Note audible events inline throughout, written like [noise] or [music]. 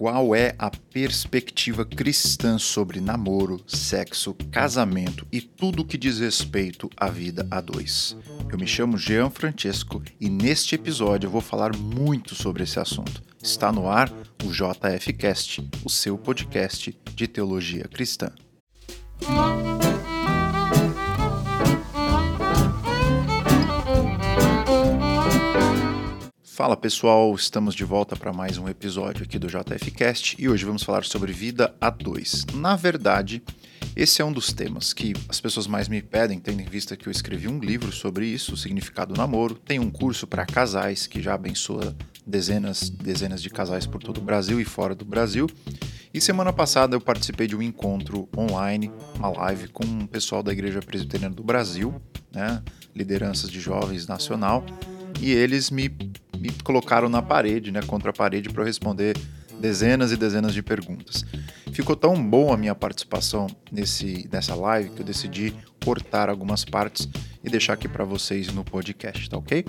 qual é a perspectiva cristã sobre namoro, sexo, casamento e tudo que diz respeito à vida a dois. Eu me chamo Jean Francesco e neste episódio eu vou falar muito sobre esse assunto. Está no ar o JFcast, o seu podcast de teologia cristã. Fala pessoal, estamos de volta para mais um episódio aqui do JFcast e hoje vamos falar sobre vida a dois. Na verdade, esse é um dos temas que as pessoas mais me pedem, tendo em vista que eu escrevi um livro sobre isso, o significado do namoro. Tem um curso para casais que já abençoa dezenas, dezenas de casais por todo o Brasil e fora do Brasil. E semana passada eu participei de um encontro online, uma live com um pessoal da Igreja Presbiteriana do Brasil, né, lideranças de jovens nacional, e eles me me colocaram na parede, né, contra a parede, para responder dezenas e dezenas de perguntas. Ficou tão bom a minha participação nesse, nessa live que eu decidi cortar algumas partes e deixar aqui para vocês no podcast, tá ok?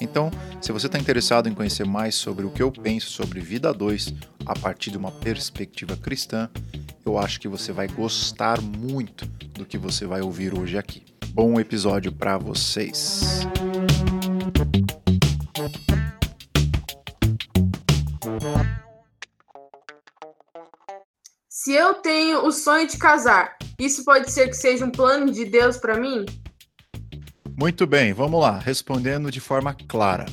Então, se você está interessado em conhecer mais sobre o que eu penso sobre Vida 2 a partir de uma perspectiva cristã, eu acho que você vai gostar muito do que você vai ouvir hoje aqui. Bom episódio para vocês! Se eu tenho o sonho de casar, isso pode ser que seja um plano de Deus para mim? Muito bem, vamos lá, respondendo de forma clara.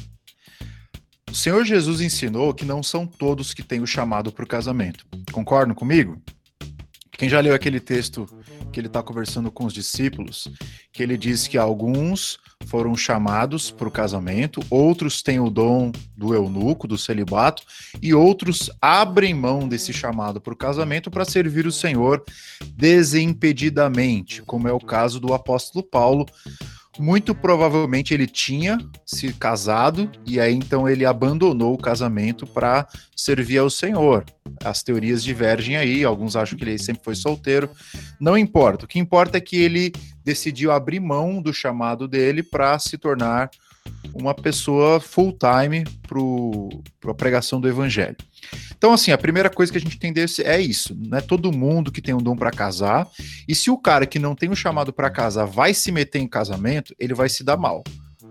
O Senhor Jesus ensinou que não são todos que têm o chamado para o casamento. Concordam comigo? Quem já leu aquele texto que ele está conversando com os discípulos, que ele diz que alguns foram chamados para o casamento, outros têm o dom do eunuco, do celibato, e outros abrem mão desse chamado para o casamento para servir o Senhor desimpedidamente, como é o caso do apóstolo Paulo, muito provavelmente ele tinha se casado e aí então ele abandonou o casamento para servir ao Senhor. As teorias divergem aí, alguns acham que ele sempre foi solteiro. Não importa. O que importa é que ele decidiu abrir mão do chamado dele para se tornar uma pessoa full time para a pregação do evangelho. Então, assim, a primeira coisa que a gente entender é isso. Não é todo mundo que tem um dom para casar. E se o cara que não tem um chamado para casar vai se meter em casamento, ele vai se dar mal.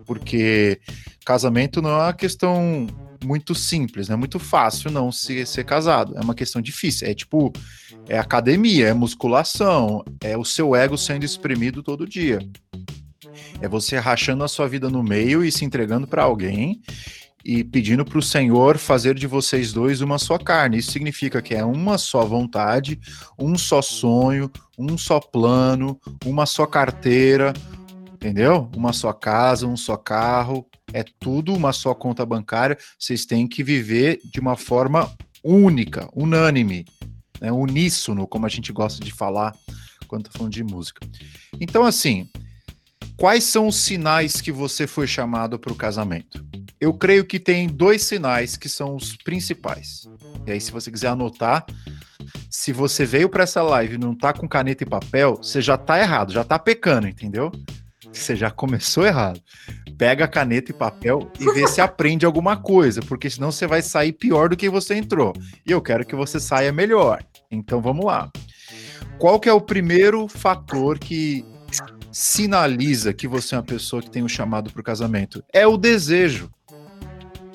Porque casamento não é uma questão muito simples, não é muito fácil não se ser casado. É uma questão difícil. É tipo, é academia, é musculação, é o seu ego sendo exprimido todo dia. É você rachando a sua vida no meio e se entregando para alguém e pedindo para o Senhor fazer de vocês dois uma só carne. Isso significa que é uma só vontade, um só sonho, um só plano, uma só carteira, entendeu? Uma só casa, um só carro, é tudo uma só conta bancária. Vocês têm que viver de uma forma única, unânime, né? uníssono, como a gente gosta de falar quando tá falando de música. Então, assim, quais são os sinais que você foi chamado para o casamento? Eu creio que tem dois sinais que são os principais. E aí, se você quiser anotar, se você veio para essa live e não tá com caneta e papel, você já tá errado, já tá pecando, entendeu? Você já começou errado. Pega caneta e papel e vê se aprende alguma coisa, porque senão você vai sair pior do que você entrou. E eu quero que você saia melhor. Então vamos lá. Qual que é o primeiro fator que sinaliza que você é uma pessoa que tem um chamado para o casamento? É o desejo.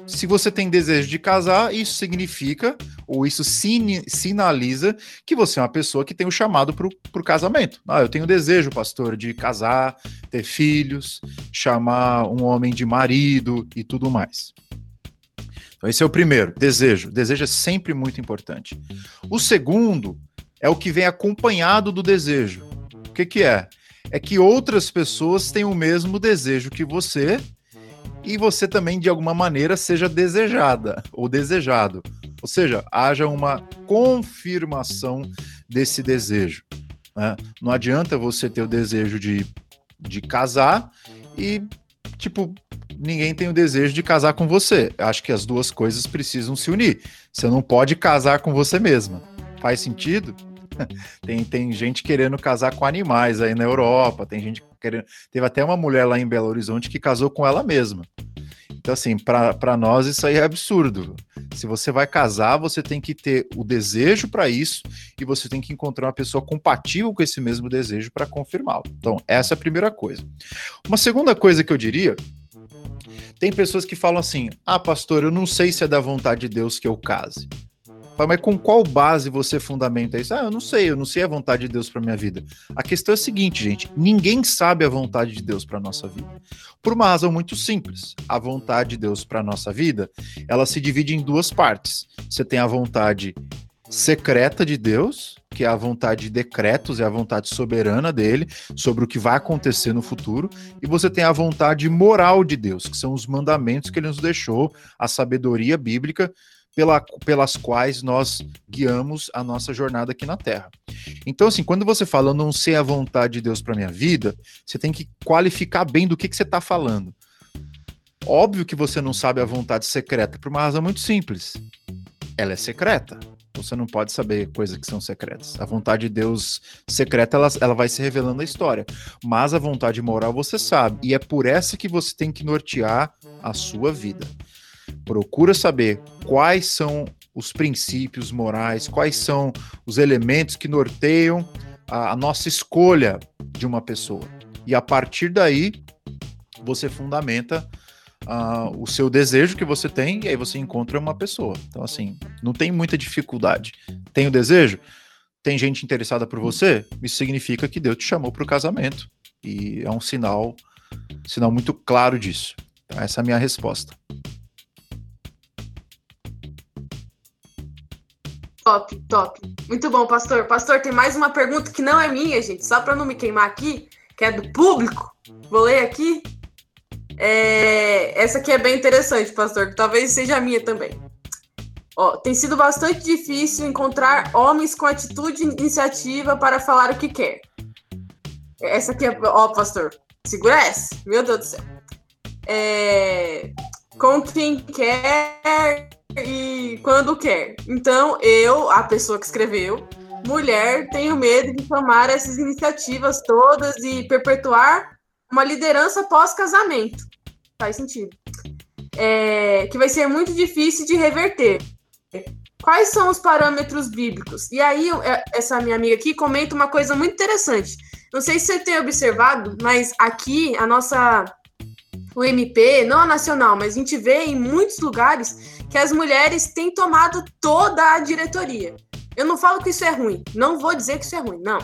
Se você tem desejo de casar, isso significa, ou isso sin sinaliza, que você é uma pessoa que tem o um chamado para o casamento. Ah, eu tenho desejo, pastor, de casar, ter filhos, chamar um homem de marido e tudo mais. Então, esse é o primeiro, desejo. Desejo é sempre muito importante. O segundo é o que vem acompanhado do desejo. O que, que é? É que outras pessoas têm o mesmo desejo que você e você também, de alguma maneira, seja desejada ou desejado. Ou seja, haja uma confirmação desse desejo. Né? Não adianta você ter o desejo de, de casar e, tipo, ninguém tem o desejo de casar com você. Acho que as duas coisas precisam se unir. Você não pode casar com você mesma. Faz sentido? [laughs] tem, tem gente querendo casar com animais aí na Europa, tem gente querendo. Teve até uma mulher lá em Belo Horizonte que casou com ela mesma. Então, assim, para nós isso aí é absurdo. Se você vai casar, você tem que ter o desejo para isso e você tem que encontrar uma pessoa compatível com esse mesmo desejo para confirmá-lo. Então, essa é a primeira coisa. Uma segunda coisa que eu diria tem pessoas que falam assim: ah, pastor, eu não sei se é da vontade de Deus que eu case. Mas com qual base você fundamenta isso? Ah, eu não sei, eu não sei a vontade de Deus para minha vida. A questão é a seguinte, gente: ninguém sabe a vontade de Deus para nossa vida. Por uma razão muito simples. A vontade de Deus para nossa vida, ela se divide em duas partes. Você tem a vontade secreta de Deus, que é a vontade de decretos, é a vontade soberana dele sobre o que vai acontecer no futuro, e você tem a vontade moral de Deus, que são os mandamentos que ele nos deixou, a sabedoria bíblica pela, pelas quais nós guiamos a nossa jornada aqui na Terra. Então, assim, quando você fala, eu não sei a vontade de Deus para minha vida, você tem que qualificar bem do que, que você está falando. Óbvio que você não sabe a vontade secreta, por uma razão muito simples. Ela é secreta. Você não pode saber coisas que são secretas. A vontade de Deus secreta, ela, ela vai se revelando na história. Mas a vontade moral você sabe. E é por essa que você tem que nortear a sua vida procura saber quais são os princípios morais, quais são os elementos que norteiam a, a nossa escolha de uma pessoa. E a partir daí, você fundamenta uh, o seu desejo que você tem e aí você encontra uma pessoa. Então, assim, não tem muita dificuldade. Tem o desejo? Tem gente interessada por você? Isso significa que Deus te chamou para o casamento. E é um sinal, sinal muito claro disso. Então, essa é a minha resposta. Top, top. Muito bom, pastor. Pastor, tem mais uma pergunta que não é minha, gente, só para não me queimar aqui, que é do público. Vou ler aqui. É... Essa aqui é bem interessante, pastor, que talvez seja minha também. Ó, tem sido bastante difícil encontrar homens com atitude e iniciativa para falar o que quer. Essa aqui é. Ó, pastor, segura essa. Meu Deus do céu. É... Com quem quer e quando quer. Então, eu, a pessoa que escreveu, mulher, tenho medo de tomar essas iniciativas todas e perpetuar uma liderança pós-casamento. Faz sentido. É, que vai ser muito difícil de reverter. Quais são os parâmetros bíblicos? E aí, é, essa minha amiga aqui comenta uma coisa muito interessante. Não sei se você tem observado, mas aqui a nossa o MP, não a nacional, mas a gente vê em muitos lugares que as mulheres têm tomado toda a diretoria. Eu não falo que isso é ruim, não vou dizer que isso é ruim, não.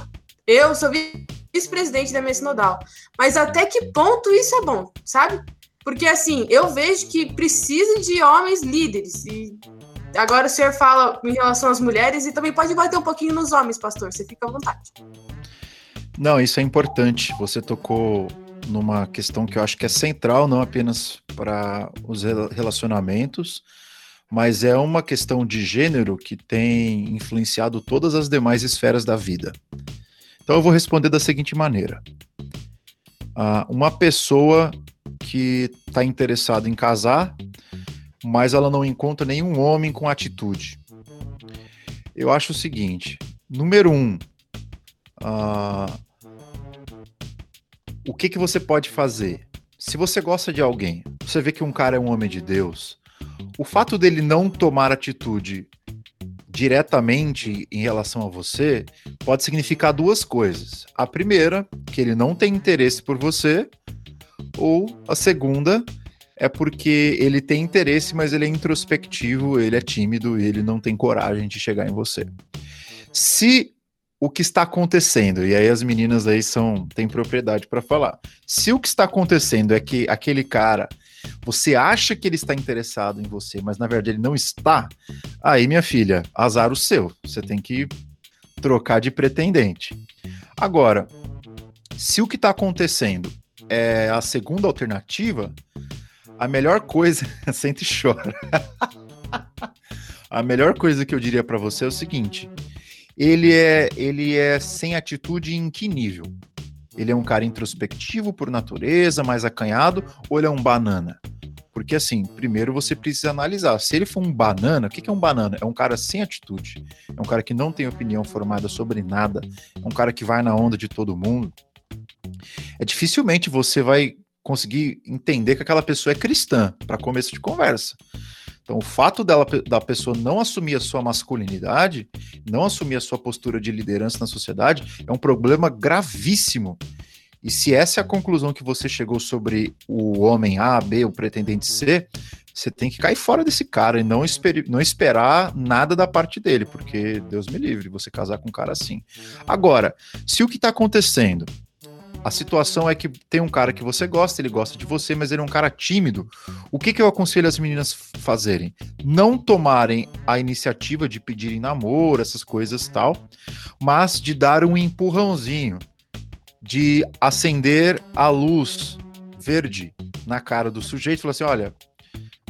Eu sou vice-presidente da minha sinodal, mas até que ponto isso é bom, sabe? Porque assim, eu vejo que precisa de homens líderes e agora o senhor fala em relação às mulheres e também pode bater um pouquinho nos homens, pastor, você fica à vontade. Não, isso é importante. Você tocou numa questão que eu acho que é central, não apenas para os relacionamentos, mas é uma questão de gênero que tem influenciado todas as demais esferas da vida. Então eu vou responder da seguinte maneira: uh, uma pessoa que está interessada em casar, mas ela não encontra nenhum homem com atitude. Eu acho o seguinte: número um, uh, o que, que você pode fazer? Se você gosta de alguém, você vê que um cara é um homem de Deus, o fato dele não tomar atitude diretamente em relação a você pode significar duas coisas. A primeira, que ele não tem interesse por você, ou a segunda é porque ele tem interesse, mas ele é introspectivo, ele é tímido e ele não tem coragem de chegar em você. Se o que está acontecendo, e aí as meninas aí são têm propriedade para falar. Se o que está acontecendo é que aquele cara você acha que ele está interessado em você, mas na verdade ele não está, aí, minha filha, azar o seu. Você tem que trocar de pretendente. Agora, se o que está acontecendo é a segunda alternativa, a melhor coisa. [laughs] Sente e chora. a melhor coisa que eu diria para você é o seguinte: ele é, ele é sem atitude em que nível? Ele é um cara introspectivo por natureza, mais acanhado, ou ele é um banana? Porque assim, primeiro você precisa analisar. Se ele for um banana, o que é um banana? É um cara sem atitude. É um cara que não tem opinião formada sobre nada. É um cara que vai na onda de todo mundo. É dificilmente você vai conseguir entender que aquela pessoa é cristã, para começo de conversa. Então, o fato dela, da pessoa não assumir a sua masculinidade, não assumir a sua postura de liderança na sociedade, é um problema gravíssimo. E se essa é a conclusão que você chegou sobre o homem A, B, o pretendente C, você tem que cair fora desse cara e não, esper não esperar nada da parte dele, porque Deus me livre você casar com um cara assim. Agora, se o que está acontecendo a situação é que tem um cara que você gosta, ele gosta de você, mas ele é um cara tímido. O que, que eu aconselho as meninas fazerem? Não tomarem a iniciativa de pedirem namoro, essas coisas tal, mas de dar um empurrãozinho, de acender a luz verde na cara do sujeito e falar assim: olha,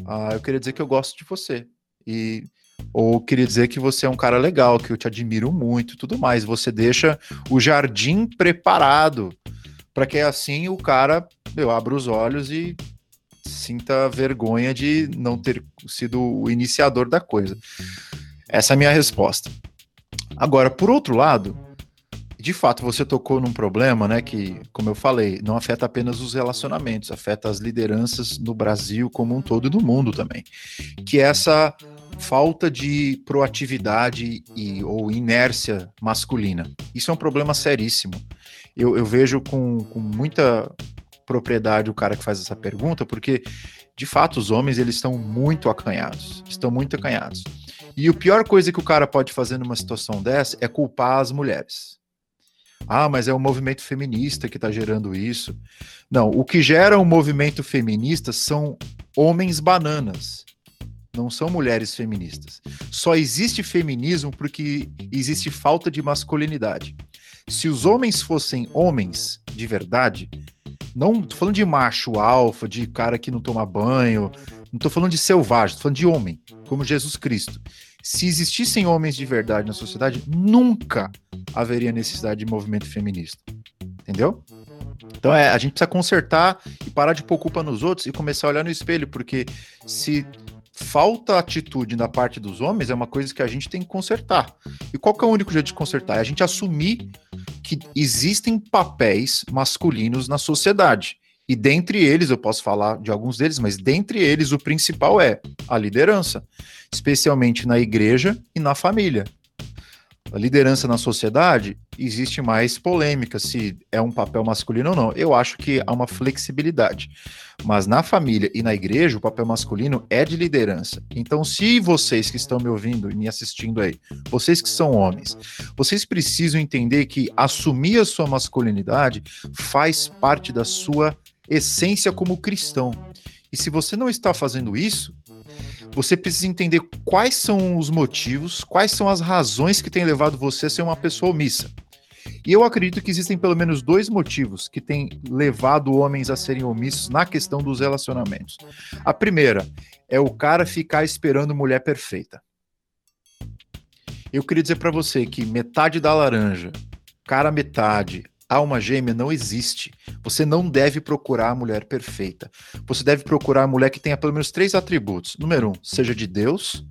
uh, eu queria dizer que eu gosto de você. E ou queria dizer que você é um cara legal, que eu te admiro muito, tudo mais. Você deixa o jardim preparado para que assim o cara eu abra os olhos e sinta vergonha de não ter sido o iniciador da coisa. Essa é a minha resposta. Agora, por outro lado, de fato você tocou num problema, né, que, como eu falei, não afeta apenas os relacionamentos, afeta as lideranças no Brasil como um todo e no mundo também, que é essa falta de proatividade e, ou inércia masculina. Isso é um problema seríssimo eu, eu vejo com, com muita propriedade o cara que faz essa pergunta, porque de fato os homens eles estão muito acanhados, estão muito acanhados. E a pior coisa que o cara pode fazer numa situação dessa é culpar as mulheres. Ah, mas é o movimento feminista que está gerando isso. Não, o que gera o um movimento feminista são homens bananas, não são mulheres feministas. Só existe feminismo porque existe falta de masculinidade. Se os homens fossem homens de verdade, não tô falando de macho alfa, de cara que não toma banho, não tô falando de selvagem, tô falando de homem, como Jesus Cristo. Se existissem homens de verdade na sociedade, nunca haveria necessidade de movimento feminista. Entendeu? Então é, a gente precisa consertar e parar de pôr culpa nos outros e começar a olhar no espelho, porque se falta atitude da parte dos homens é uma coisa que a gente tem que consertar. E qual que é o único jeito de consertar? É a gente assumir que existem papéis masculinos na sociedade. E dentre eles, eu posso falar de alguns deles, mas dentre eles o principal é a liderança, especialmente na igreja e na família liderança na sociedade, existe mais polêmica se é um papel masculino ou não. Eu acho que há uma flexibilidade. Mas na família e na igreja, o papel masculino é de liderança. Então, se vocês que estão me ouvindo e me assistindo aí, vocês que são homens, vocês precisam entender que assumir a sua masculinidade faz parte da sua essência como cristão. E se você não está fazendo isso, você precisa entender quais são os motivos, quais são as razões que têm levado você a ser uma pessoa omissa. E eu acredito que existem pelo menos dois motivos que têm levado homens a serem omissos na questão dos relacionamentos. A primeira é o cara ficar esperando mulher perfeita. Eu queria dizer para você que metade da laranja, cara metade, alma gêmea não existe. Você não deve procurar a mulher perfeita. Você deve procurar a mulher que tenha pelo menos três atributos. Número um, seja de Deus.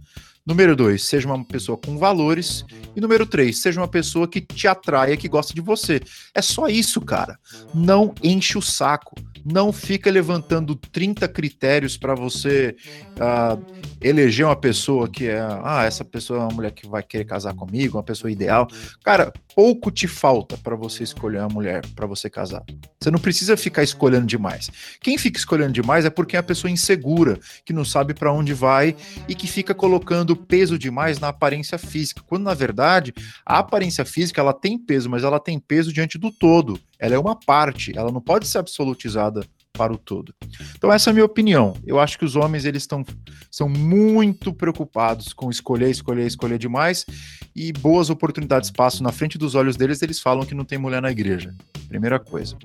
Número dois, seja uma pessoa com valores. E número três, seja uma pessoa que te atraia, que gosta de você. É só isso, cara. Não enche o saco. Não fica levantando 30 critérios para você uh, eleger uma pessoa que é, ah, essa pessoa é uma mulher que vai querer casar comigo, uma pessoa ideal. Cara, pouco te falta para você escolher uma mulher para você casar. Você não precisa ficar escolhendo demais. Quem fica escolhendo demais é porque é a pessoa insegura, que não sabe para onde vai e que fica colocando peso demais na aparência física, quando na verdade a aparência física ela tem peso, mas ela tem peso diante do todo. Ela é uma parte, ela não pode ser absolutizada para o todo. Então essa é a minha opinião. Eu acho que os homens eles estão são muito preocupados com escolher, escolher, escolher demais e boas oportunidades passam na frente dos olhos deles, eles falam que não tem mulher na igreja. Primeira coisa.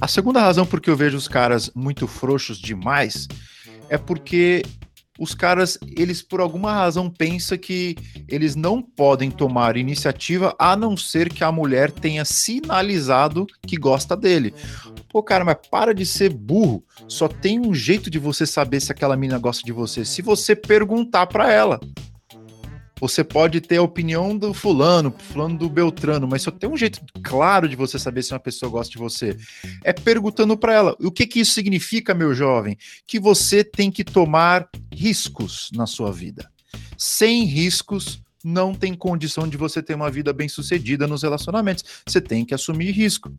A segunda razão por que eu vejo os caras muito frouxos demais é porque os caras, eles por alguma razão pensam que eles não podem tomar iniciativa a não ser que a mulher tenha sinalizado que gosta dele. Pô, cara, mas para de ser burro. Só tem um jeito de você saber se aquela mina gosta de você, se você perguntar para ela. Você pode ter a opinião do fulano, fulano do Beltrano, mas só tem um jeito claro de você saber se uma pessoa gosta de você. É perguntando para ela. O que que isso significa, meu jovem? Que você tem que tomar riscos na sua vida. Sem riscos, não tem condição de você ter uma vida bem sucedida nos relacionamentos. Você tem que assumir risco.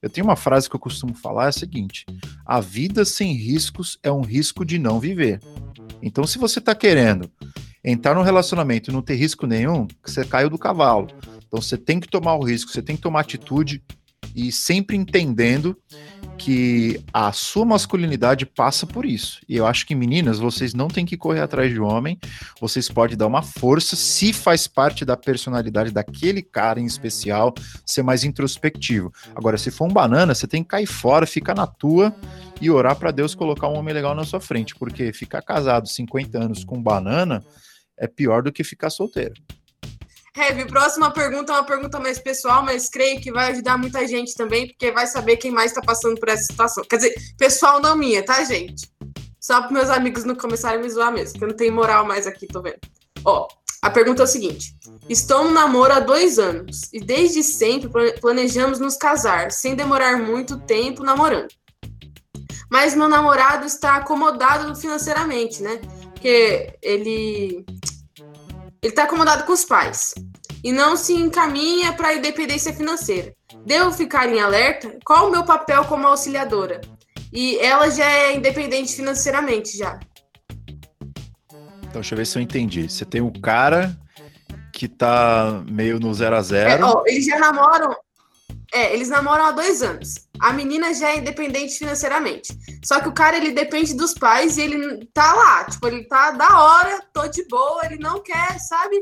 Eu tenho uma frase que eu costumo falar: é a seguinte: a vida sem riscos é um risco de não viver. Então, se você está querendo entrar num relacionamento e não ter risco nenhum, você caiu do cavalo. Então, você tem que tomar o risco, você tem que tomar atitude e sempre entendendo que a sua masculinidade passa por isso. E eu acho que, meninas, vocês não têm que correr atrás de homem, vocês podem dar uma força se faz parte da personalidade daquele cara em especial ser mais introspectivo. Agora, se for um banana, você tem que cair fora, ficar na tua e orar para Deus colocar um homem legal na sua frente, porque ficar casado 50 anos com banana é pior do que ficar solteiro. Heavy, próxima pergunta é uma pergunta mais pessoal, mas creio que vai ajudar muita gente também, porque vai saber quem mais está passando por essa situação. Quer dizer, pessoal não minha, tá, gente? Só para meus amigos não começarem a me zoar mesmo, que eu não tenho moral mais aqui, tô vendo. Ó, a pergunta é o seguinte: Estou no namoro há dois anos e desde sempre planejamos nos casar, sem demorar muito tempo namorando. Mas meu namorado está acomodado financeiramente, né? Porque ele ele está acomodado com os pais e não se encaminha para a independência financeira. Devo ficar em alerta? Qual o meu papel como auxiliadora? E ela já é independente financeiramente já. Então, deixa eu ver se eu entendi. Você tem o cara que tá meio no zero a zero. É, ó, eles já namoram. É, eles namoram há dois anos. A menina já é independente financeiramente. Só que o cara, ele depende dos pais e ele tá lá. Tipo, ele tá da hora, tô de boa, ele não quer, sabe?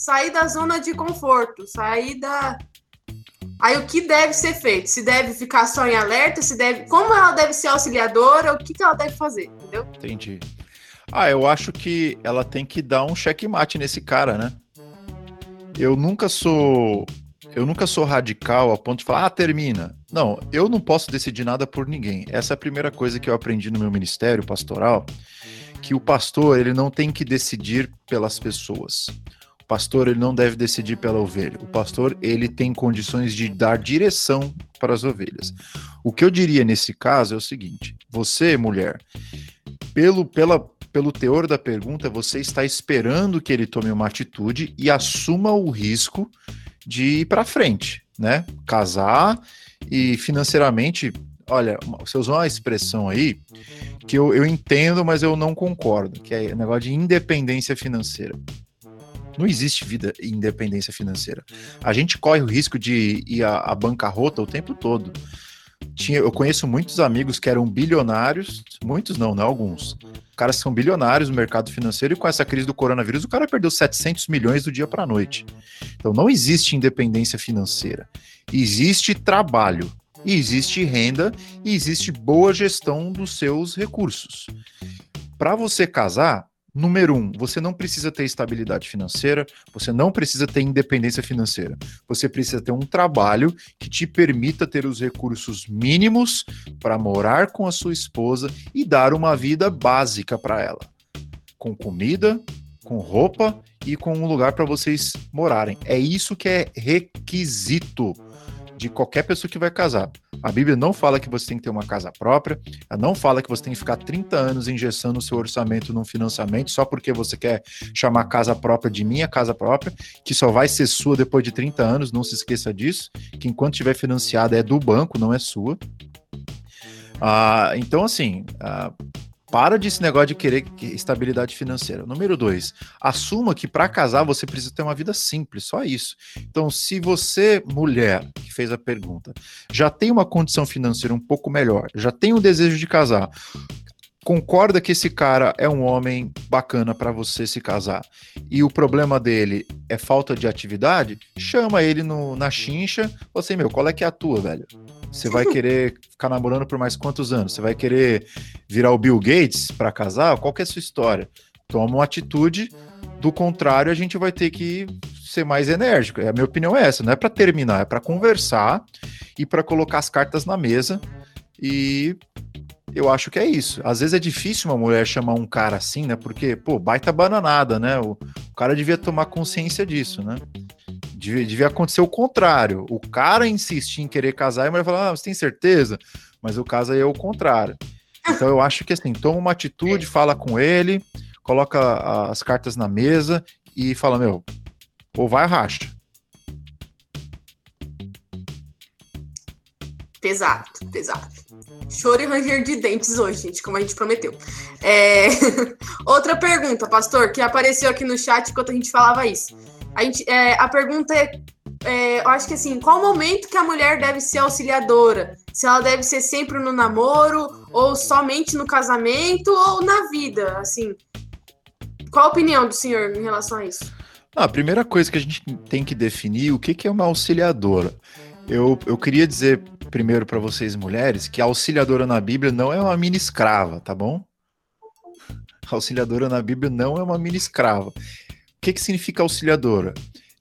sair da zona de conforto, sair da. Aí o que deve ser feito? Se deve ficar só em alerta, se deve. Como ela deve ser auxiliadora, o que, que ela deve fazer, entendeu? Entendi. Ah, eu acho que ela tem que dar um checkmate nesse cara, né? Eu nunca sou. Eu nunca sou radical a ponto de falar, ah, termina. Não, eu não posso decidir nada por ninguém. Essa é a primeira coisa que eu aprendi no meu ministério pastoral, que o pastor ele não tem que decidir pelas pessoas pastor ele não deve decidir pela ovelha. O pastor ele tem condições de dar direção para as ovelhas. O que eu diria nesse caso é o seguinte: você, mulher, pelo, pela, pelo teor da pergunta, você está esperando que ele tome uma atitude e assuma o risco de ir para frente, né? Casar e financeiramente. Olha, você usou uma expressão aí que eu, eu entendo, mas eu não concordo, que é negócio de independência financeira. Não existe vida e independência financeira. A gente corre o risco de ir à bancarrota o tempo todo. Tinha, eu conheço muitos amigos que eram bilionários, muitos não, não alguns. Caras são bilionários no mercado financeiro e com essa crise do coronavírus o cara perdeu 700 milhões do dia para a noite. Então não existe independência financeira. Existe trabalho, existe renda e existe boa gestão dos seus recursos. Para você casar, Número um, você não precisa ter estabilidade financeira, você não precisa ter independência financeira. Você precisa ter um trabalho que te permita ter os recursos mínimos para morar com a sua esposa e dar uma vida básica para ela, com comida, com roupa e com um lugar para vocês morarem. É isso que é requisito de qualquer pessoa que vai casar. A Bíblia não fala que você tem que ter uma casa própria, ela não fala que você tem que ficar 30 anos engessando o seu orçamento num financiamento só porque você quer chamar casa própria de minha casa própria, que só vai ser sua depois de 30 anos, não se esqueça disso, que enquanto estiver financiada é do banco, não é sua. Ah, então, assim, ah, para desse negócio de querer estabilidade financeira. Número dois, assuma que para casar você precisa ter uma vida simples, só isso. Então, se você, mulher, que fez a pergunta, já tem uma condição financeira um pouco melhor, já tem o desejo de casar, concorda que esse cara é um homem bacana para você se casar e o problema dele é falta de atividade, chama ele no, na chincha, você, meu, qual é que é a tua, velho? Você vai querer ficar namorando por mais quantos anos? Você vai querer virar o Bill Gates para casar? Qual que é a sua história? Toma uma atitude, do contrário, a gente vai ter que ser mais enérgico. A minha opinião é essa, não é para terminar, é para conversar e para colocar as cartas na mesa e eu acho que é isso. Às vezes é difícil uma mulher chamar um cara assim, né? Porque, pô, baita bananada, né? O, o cara devia tomar consciência disso, né? Devia, devia acontecer o contrário. O cara insistir em querer casar e a mulher falar, ah, você tem certeza? Mas o caso aí é o contrário. Então eu acho que assim, toma uma atitude, fala com ele, coloca as cartas na mesa e fala, meu, ou vai racha. Pesado, pesado. Choro e ranger de dentes hoje, gente, como a gente prometeu. É... [laughs] Outra pergunta, pastor, que apareceu aqui no chat enquanto a gente falava isso. A, gente, é, a pergunta é, é, eu acho que assim, qual momento que a mulher deve ser auxiliadora? Se ela deve ser sempre no namoro, ou somente no casamento, ou na vida, assim. Qual a opinião do senhor em relação a isso? Ah, a primeira coisa que a gente tem que definir o que, que é uma auxiliadora. Eu, eu queria dizer primeiro para vocês, mulheres, que a auxiliadora na Bíblia não é uma mini escrava, tá bom? A auxiliadora na Bíblia não é uma mini escrava. Que, que significa auxiliadora?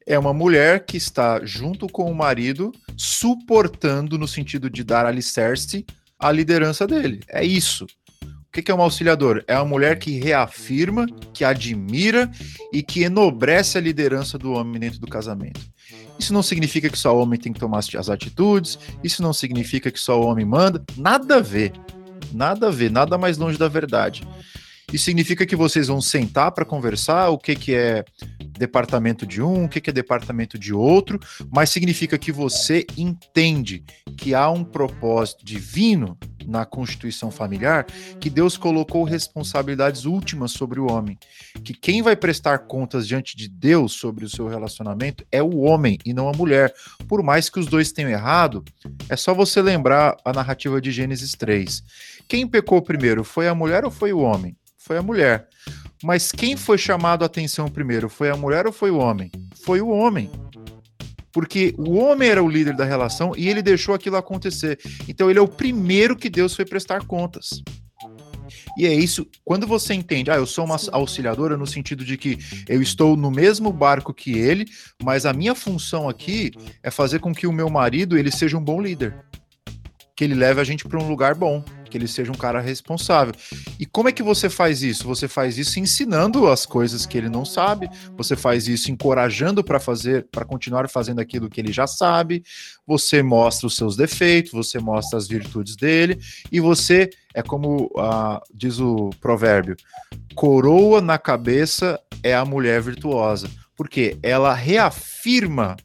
É uma mulher que está junto com o marido, suportando no sentido de dar alicerce à liderança dele. É isso. O que é uma auxiliadora? É uma mulher que reafirma, que admira e que enobrece a liderança do homem dentro do casamento. Isso não significa que só o homem tem que tomar as atitudes, isso não significa que só o homem manda, nada a ver. Nada a ver, nada mais longe da verdade. Isso significa que vocês vão sentar para conversar o que, que é departamento de um, o que, que é departamento de outro, mas significa que você entende que há um propósito divino na constituição familiar que Deus colocou responsabilidades últimas sobre o homem. Que quem vai prestar contas diante de Deus sobre o seu relacionamento é o homem e não a mulher. Por mais que os dois tenham errado, é só você lembrar a narrativa de Gênesis 3. Quem pecou primeiro, foi a mulher ou foi o homem? Foi a mulher. Mas quem foi chamado a atenção primeiro? Foi a mulher ou foi o homem? Foi o homem. Porque o homem era o líder da relação e ele deixou aquilo acontecer. Então ele é o primeiro que Deus foi prestar contas. E é isso, quando você entende, ah, eu sou uma auxiliadora no sentido de que eu estou no mesmo barco que ele, mas a minha função aqui é fazer com que o meu marido ele seja um bom líder. Que ele leve a gente para um lugar bom que ele seja um cara responsável. E como é que você faz isso? Você faz isso ensinando as coisas que ele não sabe, você faz isso encorajando para fazer, para continuar fazendo aquilo que ele já sabe, você mostra os seus defeitos, você mostra as virtudes dele, e você é como uh, diz o provérbio: coroa na cabeça é a mulher virtuosa, porque ela reafirma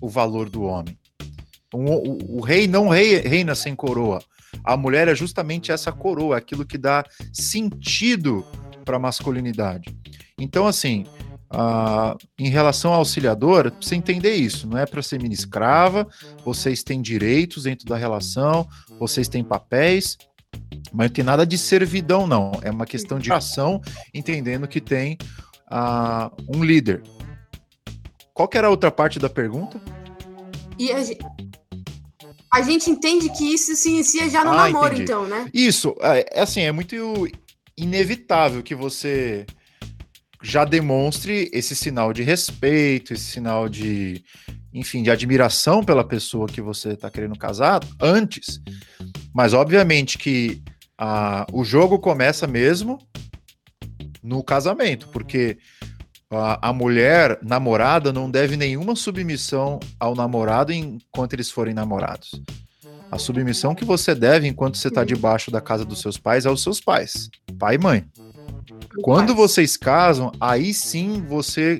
o valor do homem. O, o, o rei não rei, reina sem coroa. A mulher é justamente essa coroa, aquilo que dá sentido para a masculinidade. Então, assim, em relação ao auxiliador, você entender isso, não é para ser mini escrava, vocês têm direitos dentro da relação, vocês têm papéis, mas não tem nada de servidão, não. É uma questão de ação, entendendo que tem um líder. Qual que era a outra parte da pergunta? E a gente, a gente entende que isso se inicia já no ah, namoro, entendi. então, né? Isso, é, é assim, é muito inevitável que você já demonstre esse sinal de respeito, esse sinal de, enfim, de admiração pela pessoa que você está querendo casar antes. Mas obviamente que a, o jogo começa mesmo no casamento, porque a, mulher namorada não deve nenhuma submissão ao namorado enquanto eles forem namorados. A submissão que você deve enquanto você está debaixo da casa dos seus pais é aos seus pais, pai e mãe. Quando vocês casam, aí sim você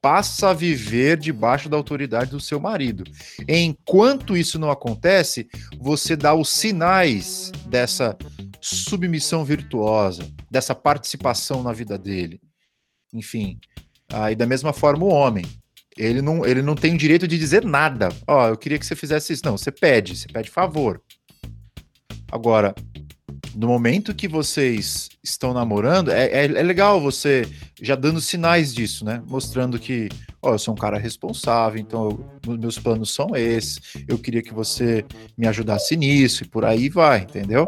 passa a viver debaixo da autoridade do seu marido. Enquanto isso não acontece, você dá os sinais dessa submissão virtuosa, dessa participação na vida dele. Enfim, ah, da mesma forma o homem. Ele não, ele não tem o direito de dizer nada. Ó, oh, eu queria que você fizesse isso. Não, você pede, você pede favor. Agora, no momento que vocês estão namorando, é, é, é, legal você já dando sinais disso, né? Mostrando que, ó, eu sou um cara responsável, então eu, meus planos são esses. Eu queria que você me ajudasse nisso e por aí vai, entendeu?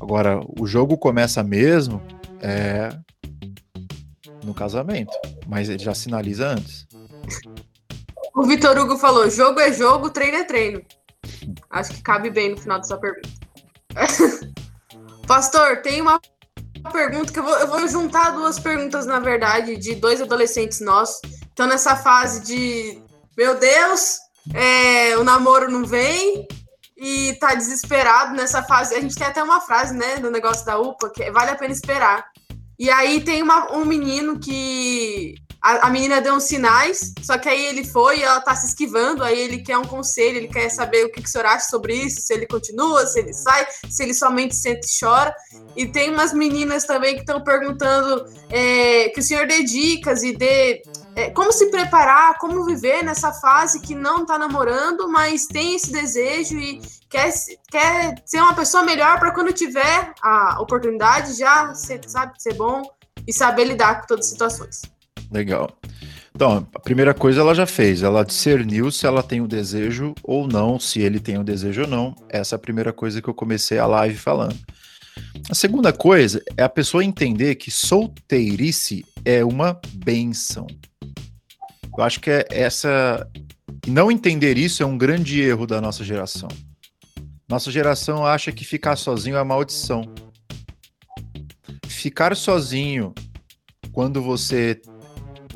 Agora, o jogo começa mesmo é, no casamento, mas ele já sinaliza antes. O Vitor Hugo falou: jogo é jogo, treino é treino. Acho que cabe bem no final dessa pergunta. [laughs] Pastor, tem uma pergunta que eu vou, eu vou juntar duas perguntas, na verdade, de dois adolescentes nossos estão nessa fase de meu Deus, é, o namoro não vem e tá desesperado nessa fase. A gente tem até uma frase, né, do negócio da UPA, que é, vale a pena esperar. E aí tem uma, um menino que a, a, menina deu uns sinais, só que aí ele foi e ela tá se esquivando, aí ele quer um conselho, ele quer saber o que, que o senhor acha sobre isso, se ele continua, se ele sai, se ele somente sente e chora. E tem umas meninas também que estão perguntando é, que o senhor dê dicas e dê é, como se preparar, como viver nessa fase que não tá namorando, mas tem esse desejo e quer, quer ser uma pessoa melhor para quando tiver a oportunidade já ser, sabe, ser bom e saber lidar com todas as situações. Legal. Então, a primeira coisa ela já fez, ela discerniu se ela tem o desejo ou não, se ele tem o desejo ou não. Essa é a primeira coisa que eu comecei a live falando. A segunda coisa é a pessoa entender que solteirice é uma benção. Eu acho que é essa. Não entender isso é um grande erro da nossa geração. Nossa geração acha que ficar sozinho é maldição. Ficar sozinho quando você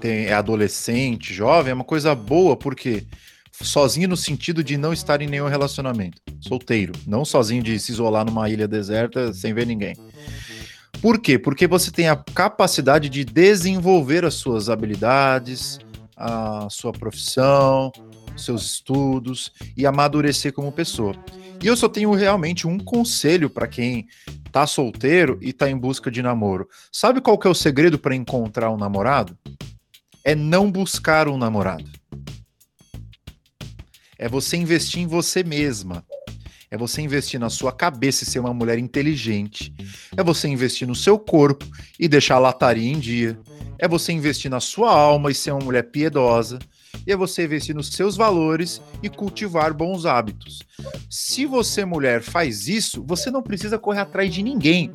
tem, é adolescente, jovem, é uma coisa boa, porque sozinho no sentido de não estar em nenhum relacionamento. Solteiro. Não sozinho de se isolar numa ilha deserta sem ver ninguém. Por quê? Porque você tem a capacidade de desenvolver as suas habilidades, a sua profissão, seus estudos e amadurecer como pessoa. E eu só tenho realmente um conselho para quem tá solteiro e tá em busca de namoro. Sabe qual que é o segredo para encontrar um namorado? é não buscar um namorado. É você investir em você mesma. É você investir na sua cabeça e ser uma mulher inteligente. É você investir no seu corpo e deixar a lataria em dia. É você investir na sua alma e ser uma mulher piedosa. E é você investir nos seus valores e cultivar bons hábitos. Se você, mulher, faz isso, você não precisa correr atrás de ninguém.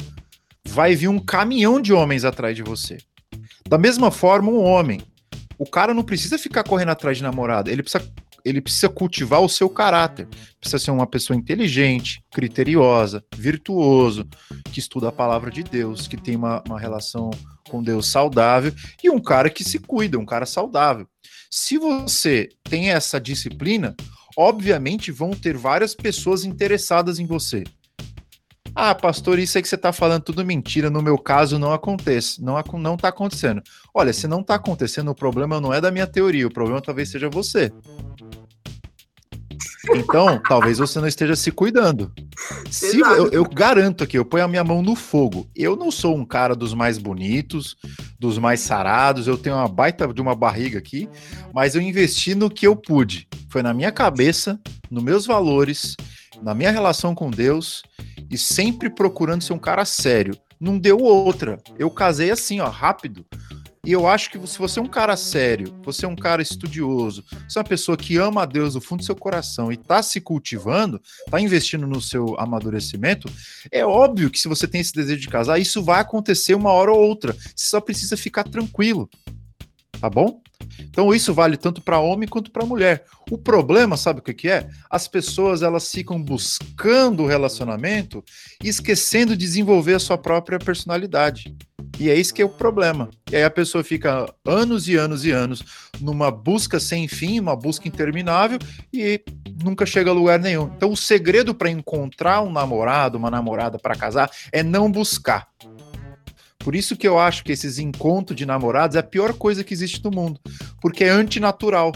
Vai vir um caminhão de homens atrás de você. Da mesma forma, um homem o cara não precisa ficar correndo atrás de namorada, ele precisa, ele precisa cultivar o seu caráter. Precisa ser uma pessoa inteligente, criteriosa, virtuoso, que estuda a palavra de Deus, que tem uma, uma relação com Deus saudável e um cara que se cuida, um cara saudável. Se você tem essa disciplina, obviamente vão ter várias pessoas interessadas em você. Ah, pastor, isso aí que você está falando tudo mentira. No meu caso, não acontece. Não, não tá acontecendo. Olha, se não está acontecendo, o problema não é da minha teoria. O problema talvez seja você. Então, [laughs] talvez você não esteja se cuidando. Se, eu, eu, garanto aqui, eu ponho a minha mão no fogo. Eu não sou um cara dos mais bonitos, dos mais sarados. Eu tenho uma baita de uma barriga aqui, mas eu investi no que eu pude. Foi na minha cabeça, nos meus valores, na minha relação com Deus e sempre procurando ser um cara sério. Não deu outra. Eu casei assim, ó, rápido. E eu acho que se você é um cara sério, você é um cara estudioso, você é uma pessoa que ama a Deus do fundo do seu coração e está se cultivando, está investindo no seu amadurecimento, é óbvio que se você tem esse desejo de casar, isso vai acontecer uma hora ou outra. Você só precisa ficar tranquilo. Tá bom? Então isso vale tanto para homem quanto para mulher. O problema, sabe o que, que é? As pessoas elas ficam buscando o relacionamento e esquecendo de desenvolver a sua própria personalidade. E é isso que é o problema. E aí a pessoa fica anos e anos e anos numa busca sem fim, uma busca interminável e nunca chega a lugar nenhum. Então o segredo para encontrar um namorado, uma namorada para casar é não buscar. Por isso que eu acho que esses encontros de namorados é a pior coisa que existe no mundo, porque é antinatural.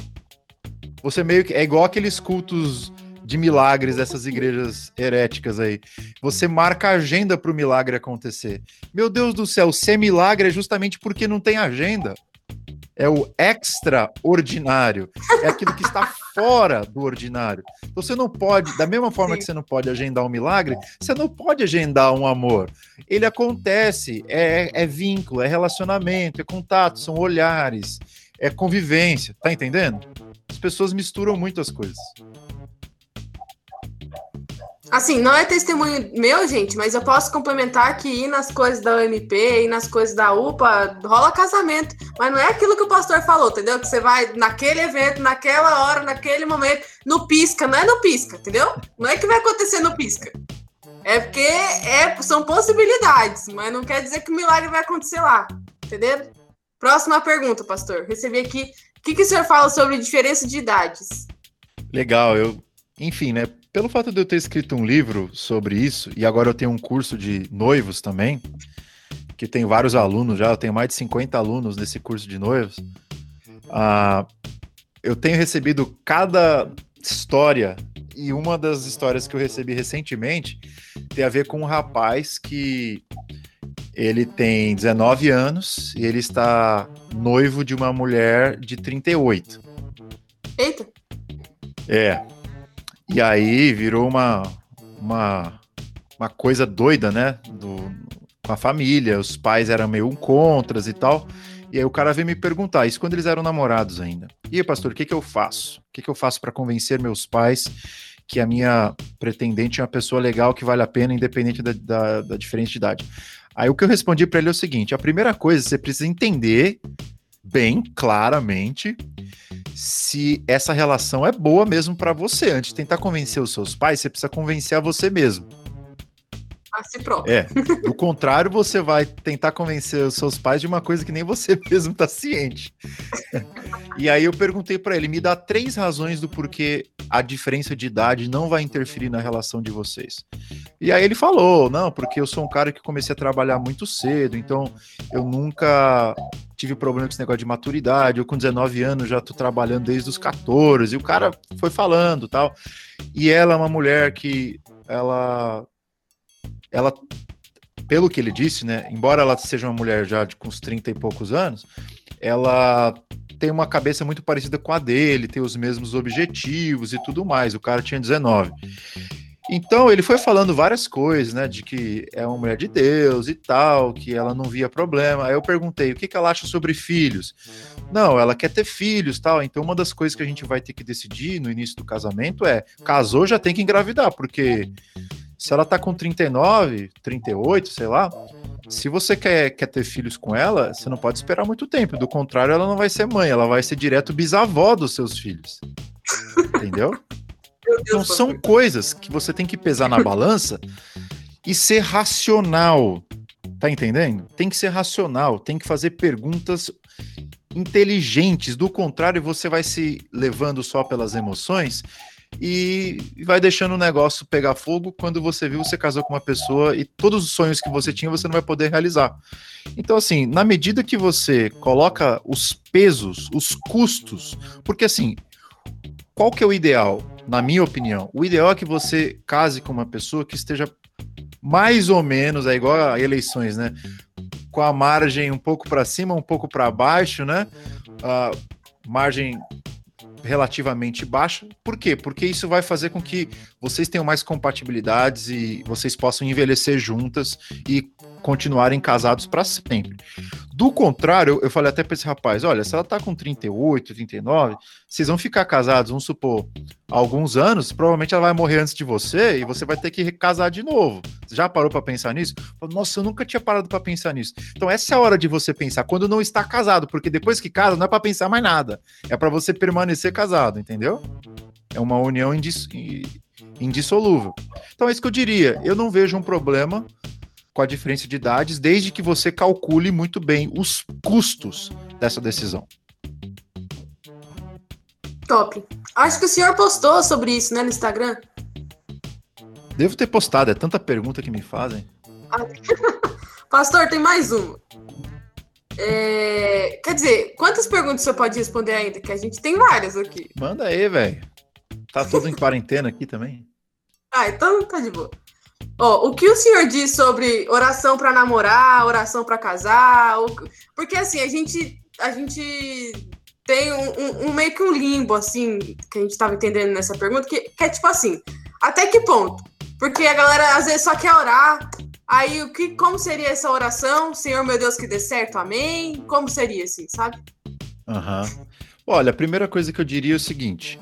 Você meio que é igual aqueles cultos de milagres dessas igrejas heréticas aí. Você marca a agenda para o milagre acontecer. Meu Deus do céu, ser milagre é justamente porque não tem agenda é o extraordinário, é aquilo que está [laughs] fora do ordinário. Então você não pode, da mesma forma Sim. que você não pode agendar um milagre, você não pode agendar um amor. Ele acontece, é, é vínculo, é relacionamento, é contato, são olhares, é convivência, tá entendendo? As pessoas misturam muito as coisas. Assim, não é testemunho meu, gente, mas eu posso complementar que ir nas coisas da UMP, ir nas coisas da UPA, rola casamento. Mas não é aquilo que o pastor falou, entendeu? Que você vai naquele evento, naquela hora, naquele momento, no pisca, não é no pisca, entendeu? Não é que vai acontecer no pisca. É porque é, são possibilidades, mas não quer dizer que o milagre vai acontecer lá, entendeu? Próxima pergunta, pastor. Recebi aqui O que, que o senhor fala sobre diferença de idades? Legal, eu, enfim, né? Pelo fato de eu ter escrito um livro sobre isso, e agora eu tenho um curso de noivos também, que tem vários alunos já, eu tenho mais de 50 alunos nesse curso de noivos. Ah, eu tenho recebido cada história, e uma das histórias que eu recebi recentemente tem a ver com um rapaz que ele tem 19 anos e ele está noivo de uma mulher de 38. Eita! É. E aí virou uma, uma, uma coisa doida, né? Do, com a família, os pais eram meio contras e tal. E aí o cara veio me perguntar, isso quando eles eram namorados ainda. E pastor, o que, que eu faço? O que, que eu faço para convencer meus pais que a minha pretendente é uma pessoa legal que vale a pena, independente da, da, da diferença de idade? Aí o que eu respondi para ele é o seguinte: a primeira coisa, você precisa entender bem claramente se essa relação é boa mesmo para você. Antes de tentar convencer os seus pais, você precisa convencer a você mesmo. A si próprio. É. Do contrário, você vai tentar convencer os seus pais de uma coisa que nem você [laughs] mesmo está ciente. e aí eu perguntei para ele, me dá três razões do porquê a diferença de idade não vai interferir na relação de vocês. E aí ele falou, não, porque eu sou um cara que comecei a trabalhar muito cedo, então eu nunca tive problema com esse negócio de maturidade. Eu, com 19 anos, já tô trabalhando desde os 14. E o cara foi falando tal. E ela é uma mulher que ela ela, pelo que ele disse, né, embora ela seja uma mulher já de, uns 30 e poucos anos, ela tem uma cabeça muito parecida com a dele, tem os mesmos objetivos e tudo mais. O cara tinha 19. Então ele foi falando várias coisas, né? De que é uma mulher de Deus e tal, que ela não via problema. Aí eu perguntei o que, que ela acha sobre filhos. Não, ela quer ter filhos tal. Então uma das coisas que a gente vai ter que decidir no início do casamento é: casou, já tem que engravidar, porque se ela tá com 39, 38, sei lá, se você quer, quer ter filhos com ela, você não pode esperar muito tempo. Do contrário, ela não vai ser mãe, ela vai ser direto bisavó dos seus filhos. Entendeu? [laughs] Então são coisas que você tem que pesar na balança e ser racional. Tá entendendo? Tem que ser racional, tem que fazer perguntas inteligentes. Do contrário, você vai se levando só pelas emoções e vai deixando o negócio pegar fogo quando você viu você casou com uma pessoa e todos os sonhos que você tinha você não vai poder realizar. Então, assim, na medida que você coloca os pesos, os custos, porque assim, qual que é o ideal, na minha opinião? O ideal é que você case com uma pessoa que esteja mais ou menos, é igual a eleições, né? Com a margem um pouco para cima, um pouco para baixo, né? Uh, margem relativamente baixa. Por quê? Porque isso vai fazer com que vocês tenham mais compatibilidades e vocês possam envelhecer juntas e continuarem casados para sempre. Do contrário, eu falei até para esse rapaz: olha, se ela tá com 38, 39, vocês vão ficar casados, vamos supor, alguns anos, provavelmente ela vai morrer antes de você e você vai ter que casar de novo. Você já parou para pensar nisso? Nossa, eu nunca tinha parado para pensar nisso. Então, essa é a hora de você pensar quando não está casado, porque depois que casa, não é para pensar mais nada. É para você permanecer casado, entendeu? É uma união indiss indissolúvel. Então, é isso que eu diria. Eu não vejo um problema com a diferença de idades, desde que você calcule muito bem os custos dessa decisão. Top. Acho que o senhor postou sobre isso, né, no Instagram? Devo ter postado, é tanta pergunta que me fazem. Ah. [laughs] Pastor, tem mais uma. É... Quer dizer, quantas perguntas você pode responder ainda? Que a gente tem várias aqui. Manda aí, velho. Tá tudo em quarentena aqui também. Ah, então tá de boa. Oh, o que o senhor diz sobre oração para namorar, oração para casar? Porque assim, a gente, a gente tem um, um, um, meio que um limbo, assim, que a gente estava entendendo nessa pergunta, que, que, é tipo assim, até que ponto? Porque a galera às vezes só quer orar. Aí o que, como seria essa oração? Senhor meu Deus, que dê certo, amém? Como seria assim, sabe? Uhum. Olha, a primeira coisa que eu diria é o seguinte: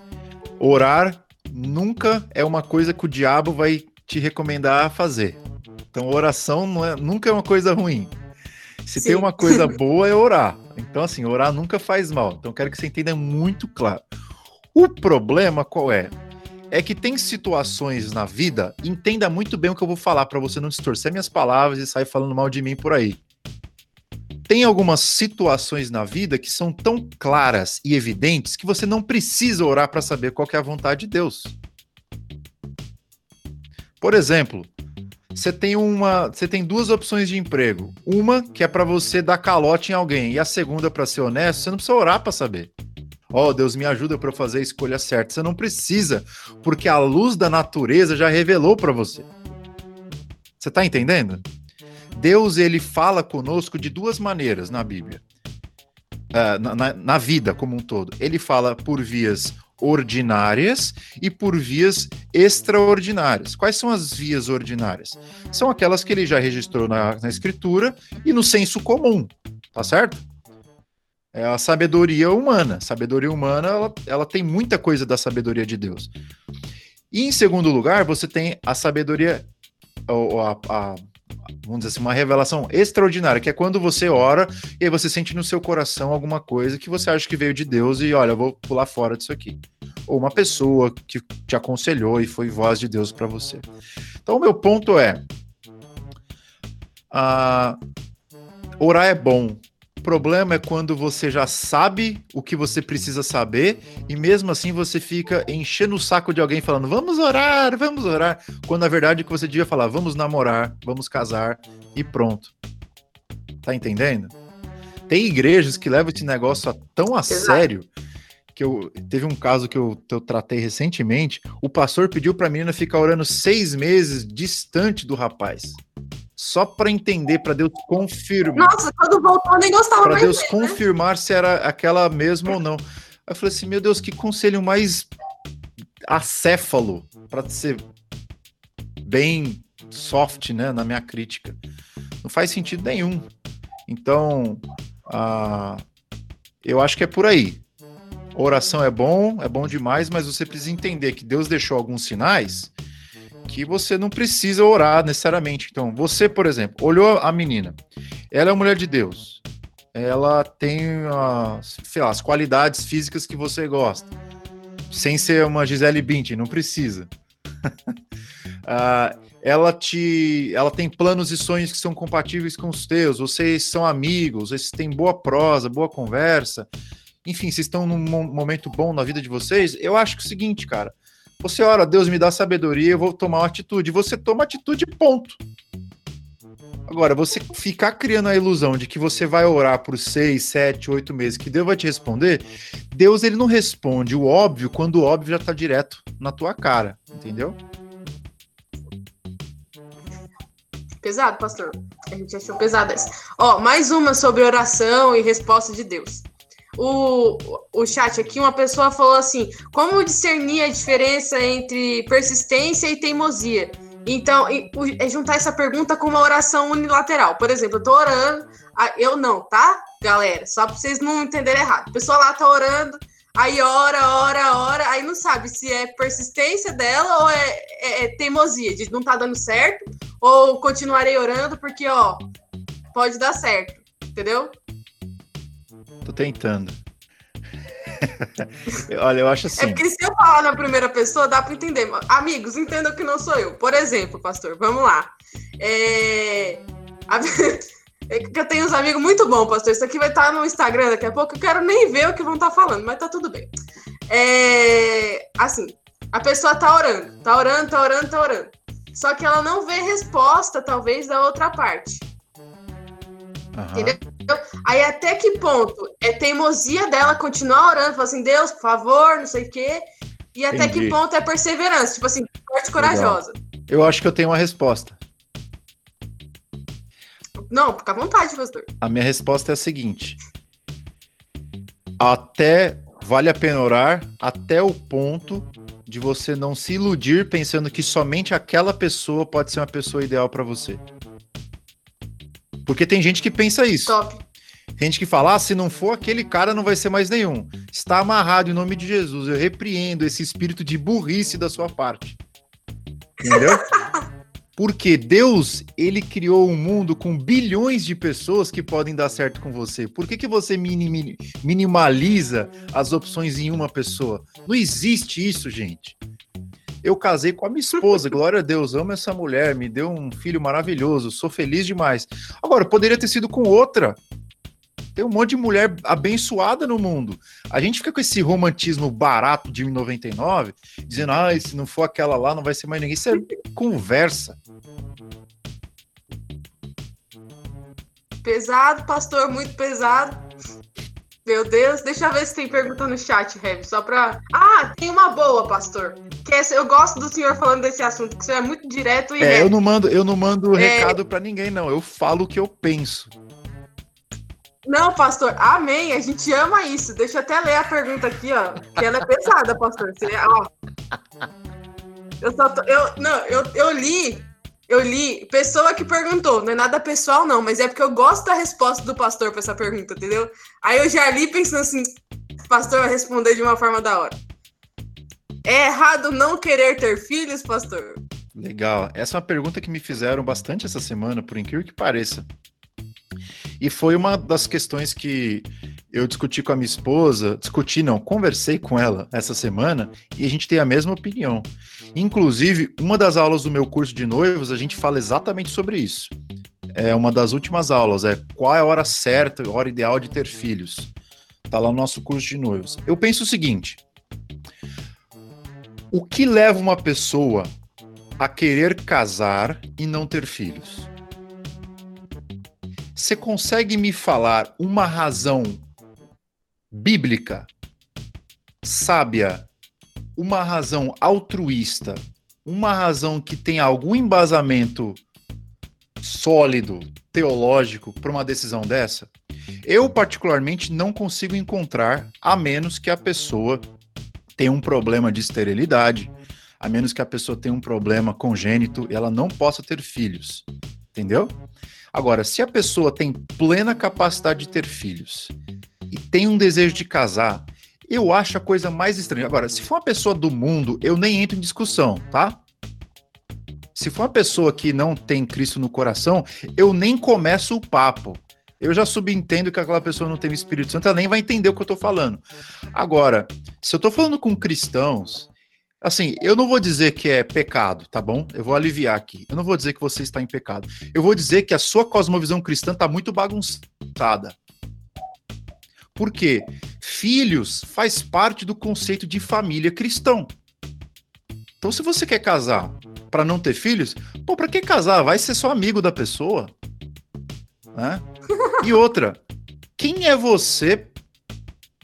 orar nunca é uma coisa que o diabo vai te recomendar fazer. Então, oração é, nunca é uma coisa ruim. Se Sim. tem uma coisa [laughs] boa, é orar. Então, assim, orar nunca faz mal. Então, quero que você entenda muito claro. O problema qual é? É que tem situações na vida, entenda muito bem o que eu vou falar para você não distorcer minhas palavras e sair falando mal de mim por aí. Tem tem algumas situações na vida que são tão claras e evidentes que você não precisa orar para saber qual é a vontade de Deus. Por exemplo, você tem uma, você tem duas opções de emprego. Uma que é para você dar calote em alguém e a segunda para ser honesto, você não precisa orar para saber. Ó, oh, Deus me ajuda para fazer a escolha certa. Você não precisa, porque a luz da natureza já revelou para você. Você está entendendo? Deus ele fala conosco de duas maneiras na Bíblia, uh, na, na, na vida como um todo. Ele fala por vias ordinárias e por vias extraordinárias. Quais são as vias ordinárias? São aquelas que ele já registrou na, na escritura e no senso comum, tá certo? É a sabedoria humana. Sabedoria humana, ela, ela tem muita coisa da sabedoria de Deus. E em segundo lugar, você tem a sabedoria, a, a, vamos dizer assim, uma revelação extraordinária, que é quando você ora e aí você sente no seu coração alguma coisa que você acha que veio de Deus e olha, eu vou pular fora disso aqui. Ou uma pessoa que te aconselhou e foi voz de Deus para você. Então, o meu ponto é: uh, orar é bom, problema é quando você já sabe o que você precisa saber e mesmo assim você fica enchendo o saco de alguém falando vamos orar, vamos orar, quando na verdade o que você devia falar vamos namorar, vamos casar e pronto. Tá entendendo? Tem igrejas que levam esse negócio tão a sério que eu teve um caso que eu, eu tratei recentemente. O pastor pediu para a menina ficar orando seis meses distante do rapaz só para entender, para Deus confirmar. Nossa, quando voltou nem gostava Para Deus ver, né? confirmar né? se era aquela mesma ou não. Aí eu falei assim, meu Deus, que conselho mais acéfalo para ser bem soft, né, na minha crítica. Não faz sentido nenhum. Então, uh, eu acho que é por aí. Oração é bom, é bom demais, mas você precisa entender que Deus deixou alguns sinais que você não precisa orar necessariamente. Então, você, por exemplo, olhou a menina, ela é uma mulher de Deus, ela tem as, lá, as qualidades físicas que você gosta, sem ser uma Gisele Bündchen, não precisa. uh, [laughs] ela te, ela tem planos e sonhos que são compatíveis com os teus. Vocês são amigos, vocês têm boa prosa, boa conversa. Enfim, vocês estão num momento bom na vida de vocês. Eu acho que é o seguinte, cara. Você ora, Deus me dá sabedoria, eu vou tomar uma atitude. Você toma atitude, ponto. Agora, você ficar criando a ilusão de que você vai orar por seis, sete, oito meses, que Deus vai te responder, Deus ele não responde o óbvio quando o óbvio já está direto na tua cara, entendeu? Pesado, pastor. A gente achou pesado essa. Ó, mais uma sobre oração e resposta de Deus o, o chat aqui, uma pessoa falou assim: como discernir a diferença entre persistência e teimosia? Então, é juntar essa pergunta com uma oração unilateral. Por exemplo, eu tô orando, eu não, tá, galera? Só pra vocês não entenderem errado. A pessoa lá tá orando, aí ora, ora, ora, aí não sabe se é persistência dela ou é, é, é teimosia, de não tá dando certo, ou continuarei orando porque, ó, pode dar certo, entendeu? Tô tentando. [laughs] Olha, eu acho assim. É porque se eu falar na primeira pessoa, dá para entender. Amigos, entendam que não sou eu. Por exemplo, pastor, vamos lá. É... [laughs] é que eu tenho uns amigos muito bons, pastor. Isso aqui vai estar no Instagram daqui a pouco. Eu quero nem ver o que vão estar falando, mas tá tudo bem. É... Assim, a pessoa tá orando, tá orando, tá orando, tá orando. Só que ela não vê resposta, talvez, da outra parte. Uhum. Entendeu? Aí até que ponto é teimosia dela continuar orando, falar assim, Deus, por favor, não sei o quê. E até Entendi. que ponto é perseverança, tipo assim, forte e corajosa. Eu acho que eu tenho uma resposta. Não, fica à vontade, pastor. A minha resposta é a seguinte: até vale a pena orar até o ponto de você não se iludir pensando que somente aquela pessoa pode ser uma pessoa ideal para você. Porque tem gente que pensa isso. Top. Tem gente que fala, ah, se não for aquele cara, não vai ser mais nenhum. Está amarrado em nome de Jesus. Eu repreendo esse espírito de burrice da sua parte. Entendeu? [laughs] Porque Deus, ele criou um mundo com bilhões de pessoas que podem dar certo com você. Por que, que você minim, minimaliza as opções em uma pessoa? Não existe isso, gente. Eu casei com a minha esposa, glória a Deus, amo essa mulher, me deu um filho maravilhoso, sou feliz demais. Agora, poderia ter sido com outra. Tem um monte de mulher abençoada no mundo. A gente fica com esse romantismo barato de 1,99, dizendo, ah, se não for aquela lá, não vai ser mais ninguém. Isso é conversa. Pesado, pastor, muito pesado. Meu Deus, deixa eu ver se tem pergunta no chat, Rev, só pra. Ah, tem uma boa, pastor. Que é, eu gosto do senhor falando desse assunto, que você é muito direto e. É, eu não mando, eu não mando é... recado para ninguém, não. Eu falo o que eu penso. Não, pastor, amém. A gente ama isso. Deixa eu até ler a pergunta aqui, ó. Que ela é pesada, pastor. Você, ó. Eu só tô, eu, não, eu, eu li, eu li, pessoa que perguntou, não é nada pessoal, não, mas é porque eu gosto da resposta do pastor para essa pergunta, entendeu? Aí eu já li pensando assim, o pastor vai responder de uma forma da hora. É errado não querer ter filhos, pastor? Legal. Essa é uma pergunta que me fizeram bastante essa semana, por incrível que pareça. E foi uma das questões que eu discuti com a minha esposa, discuti não, conversei com ela essa semana e a gente tem a mesma opinião. Inclusive, uma das aulas do meu curso de noivos, a gente fala exatamente sobre isso. É uma das últimas aulas, é qual é a hora certa, a hora ideal de ter filhos. Tá lá no nosso curso de noivos. Eu penso o seguinte: o que leva uma pessoa a querer casar e não ter filhos? Você consegue me falar uma razão bíblica, sábia, uma razão altruísta, uma razão que tem algum embasamento sólido, teológico, para uma decisão dessa? Eu, particularmente, não consigo encontrar, a menos que a pessoa tenha um problema de esterilidade, a menos que a pessoa tenha um problema congênito e ela não possa ter filhos. Entendeu? Agora, se a pessoa tem plena capacidade de ter filhos e tem um desejo de casar, eu acho a coisa mais estranha. Agora, se for uma pessoa do mundo, eu nem entro em discussão, tá? Se for uma pessoa que não tem Cristo no coração, eu nem começo o papo. Eu já subentendo que aquela pessoa não tem o Espírito Santo, ela nem vai entender o que eu tô falando. Agora, se eu tô falando com cristãos Assim, eu não vou dizer que é pecado, tá bom? Eu vou aliviar aqui. Eu não vou dizer que você está em pecado. Eu vou dizer que a sua cosmovisão cristã está muito bagunçada. Por quê? Filhos faz parte do conceito de família cristão. Então, se você quer casar para não ter filhos, pô, para que casar? Vai ser só amigo da pessoa. Né? E outra, quem é você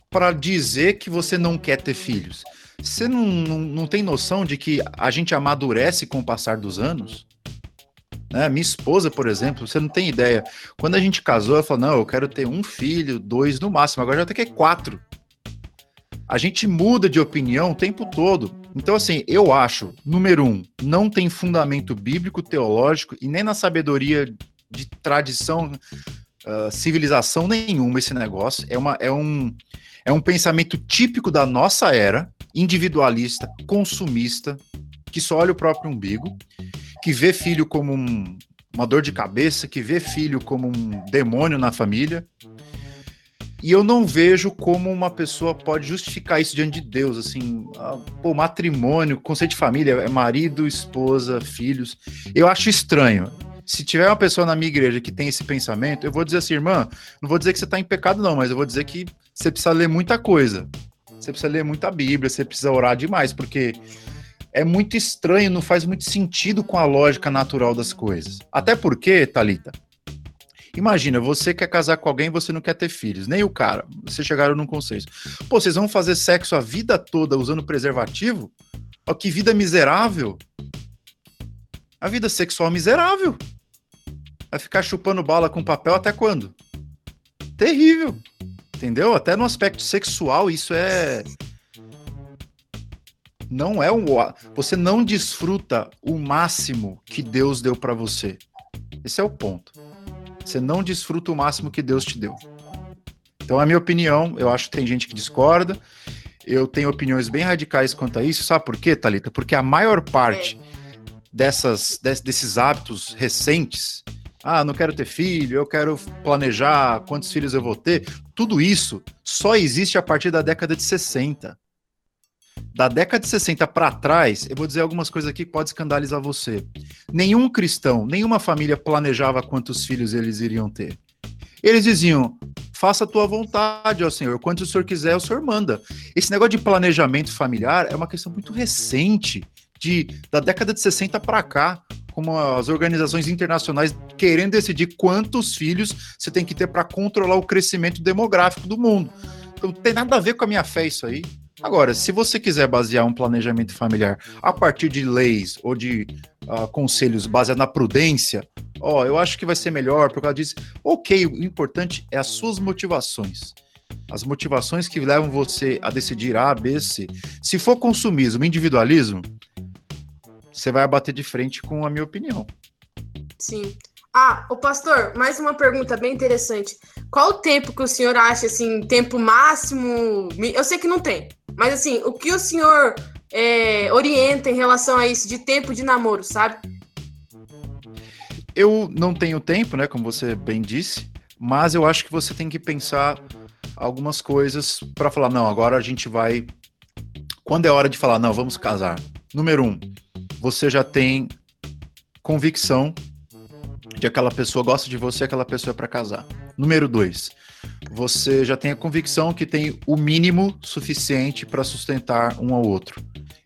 para dizer que você não quer ter filhos? Você não, não, não tem noção de que a gente amadurece com o passar dos anos? Né? Minha esposa, por exemplo, você não tem ideia. Quando a gente casou, ela falou: não, eu quero ter um filho, dois no máximo, agora já tem que quatro. A gente muda de opinião o tempo todo. Então, assim, eu acho, número um, não tem fundamento bíblico, teológico e nem na sabedoria de tradição, uh, civilização nenhuma esse negócio. É, uma, é, um, é um pensamento típico da nossa era, individualista, consumista, que só olha o próprio umbigo, que vê filho como um, uma dor de cabeça, que vê filho como um demônio na família. E eu não vejo como uma pessoa pode justificar isso diante de Deus, assim, ah, pô, matrimônio, conceito de família, é marido, esposa, filhos. Eu acho estranho. Se tiver uma pessoa na minha igreja que tem esse pensamento, eu vou dizer assim, irmã, não vou dizer que você está em pecado, não, mas eu vou dizer que você precisa ler muita coisa você precisa ler muita Bíblia, você precisa orar demais, porque é muito estranho, não faz muito sentido com a lógica natural das coisas. Até porque, Talita, imagina, você quer casar com alguém você não quer ter filhos, nem o cara. Vocês chegaram num consenso. Pô, vocês vão fazer sexo a vida toda usando preservativo? Ó, que vida miserável. A vida sexual miserável. Vai ficar chupando bala com papel até quando? Terrível entendeu? Até no aspecto sexual, isso é. Não é um. Você não desfruta o máximo que Deus deu para você. Esse é o ponto. Você não desfruta o máximo que Deus te deu. Então, é a minha opinião. Eu acho que tem gente que discorda. Eu tenho opiniões bem radicais quanto a isso. Sabe por quê, Talita? Porque a maior parte dessas, desses hábitos recentes ah, não quero ter filho, eu quero planejar quantos filhos eu vou ter. Tudo isso só existe a partir da década de 60. Da década de 60 para trás, eu vou dizer algumas coisas aqui que pode escandalizar você. Nenhum cristão, nenhuma família planejava quantos filhos eles iriam ter. Eles diziam: faça a tua vontade, ó Senhor. Quando o Senhor quiser, o Senhor manda. Esse negócio de planejamento familiar é uma questão muito recente, de, da década de 60 para cá, como as organizações internacionais querendo decidir quantos filhos você tem que ter para controlar o crescimento demográfico do mundo. Então, não tem nada a ver com a minha fé isso aí. Agora, se você quiser basear um planejamento familiar a partir de leis ou de uh, conselhos baseados na prudência, ó, eu acho que vai ser melhor por causa disso. Ok, o importante é as suas motivações. As motivações que levam você a decidir A, B, C. Se for consumismo, individualismo, você vai bater de frente com a minha opinião. Sim. Ah, o pastor, mais uma pergunta bem interessante. Qual o tempo que o senhor acha, assim, tempo máximo? Eu sei que não tem, mas assim, o que o senhor é, orienta em relação a isso de tempo de namoro, sabe? Eu não tenho tempo, né, como você bem disse, mas eu acho que você tem que pensar algumas coisas para falar, não, agora a gente vai. Quando é hora de falar, não, vamos casar. Número um, você já tem convicção de aquela pessoa gosta de você, aquela pessoa é para casar. Número dois, você já tem a convicção que tem o mínimo suficiente para sustentar um ao outro.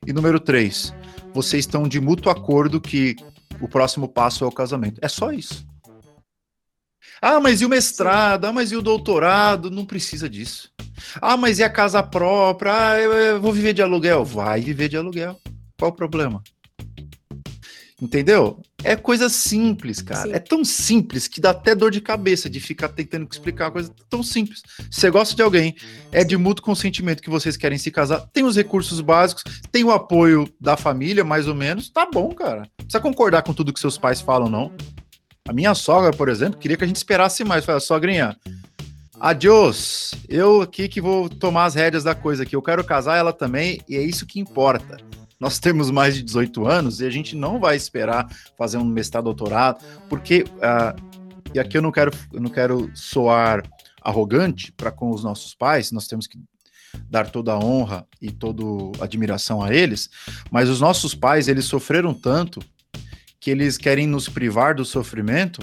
E número três, vocês estão de mútuo acordo que o próximo passo é o casamento. É só isso. Ah, mas e o mestrado? Ah, mas e o doutorado? Não precisa disso. Ah, mas e a casa própria? Ah, eu, eu vou viver de aluguel. Vai viver de aluguel. Qual o problema? Entendeu? É coisa simples, cara. Sim. É tão simples que dá até dor de cabeça de ficar tentando explicar uma coisa tão simples. Você gosta de alguém, é de mútuo consentimento que vocês querem se casar, tem os recursos básicos, tem o apoio da família, mais ou menos, tá bom, cara. Não precisa concordar com tudo que seus pais falam, não. A minha sogra, por exemplo, queria que a gente esperasse mais. Falei, sogrinha, adiós. Eu aqui que vou tomar as rédeas da coisa aqui. Eu quero casar ela também, e é isso que importa nós temos mais de 18 anos e a gente não vai esperar fazer um mestrado, doutorado, porque uh, e aqui eu não quero, eu não quero soar arrogante para com os nossos pais, nós temos que dar toda a honra e toda a admiração a eles, mas os nossos pais, eles sofreram tanto que eles querem nos privar do sofrimento,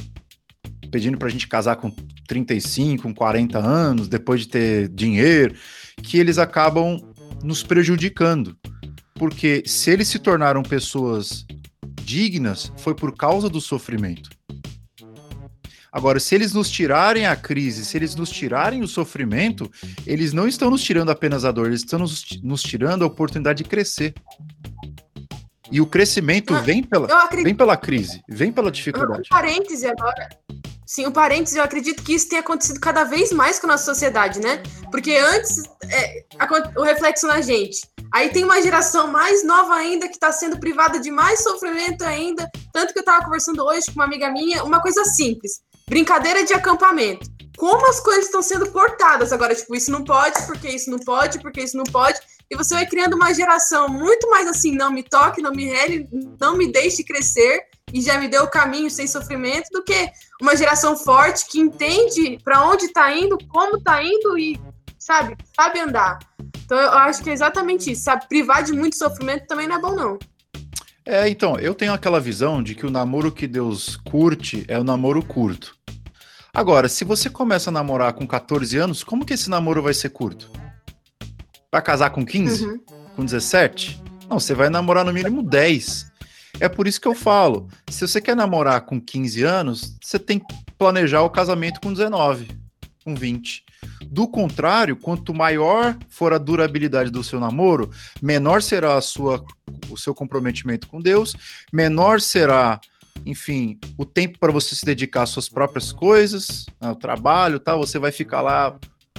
pedindo para a gente casar com 35, com 40 anos, depois de ter dinheiro, que eles acabam nos prejudicando. Porque se eles se tornaram pessoas dignas, foi por causa do sofrimento. Agora, se eles nos tirarem a crise, se eles nos tirarem o sofrimento, eles não estão nos tirando apenas a dor, eles estão nos, nos tirando a oportunidade de crescer. E o crescimento ah, vem, pela, acredito... vem pela crise, vem pela dificuldade. Um parêntese agora. Sim, um parêntese, eu acredito que isso tem acontecido cada vez mais com a nossa sociedade, né? Porque antes, é, o reflexo na gente. Aí tem uma geração mais nova ainda que está sendo privada de mais sofrimento ainda. Tanto que eu estava conversando hoje com uma amiga minha, uma coisa simples: brincadeira de acampamento. Como as coisas estão sendo cortadas agora, tipo, isso não pode, porque isso não pode, porque isso não pode. E você vai criando uma geração muito mais assim, não me toque, não me rele, não me deixe crescer e já me deu o caminho sem sofrimento, do que uma geração forte que entende para onde está indo, como está indo e, sabe, sabe andar. Então eu acho que é exatamente isso, sabe? Privar de muito sofrimento também não é bom, não. É, então, eu tenho aquela visão de que o namoro que Deus curte é o namoro curto. Agora, se você começa a namorar com 14 anos, como que esse namoro vai ser curto? Vai casar com 15? Uhum. Com 17? Não, você vai namorar no mínimo 10. É por isso que eu falo: se você quer namorar com 15 anos, você tem que planejar o casamento com 19, com 20. Do contrário, quanto maior for a durabilidade do seu namoro, menor será a sua, o seu comprometimento com Deus, menor será, enfim, o tempo para você se dedicar às suas próprias coisas, ao trabalho, tal. Você vai ficar lá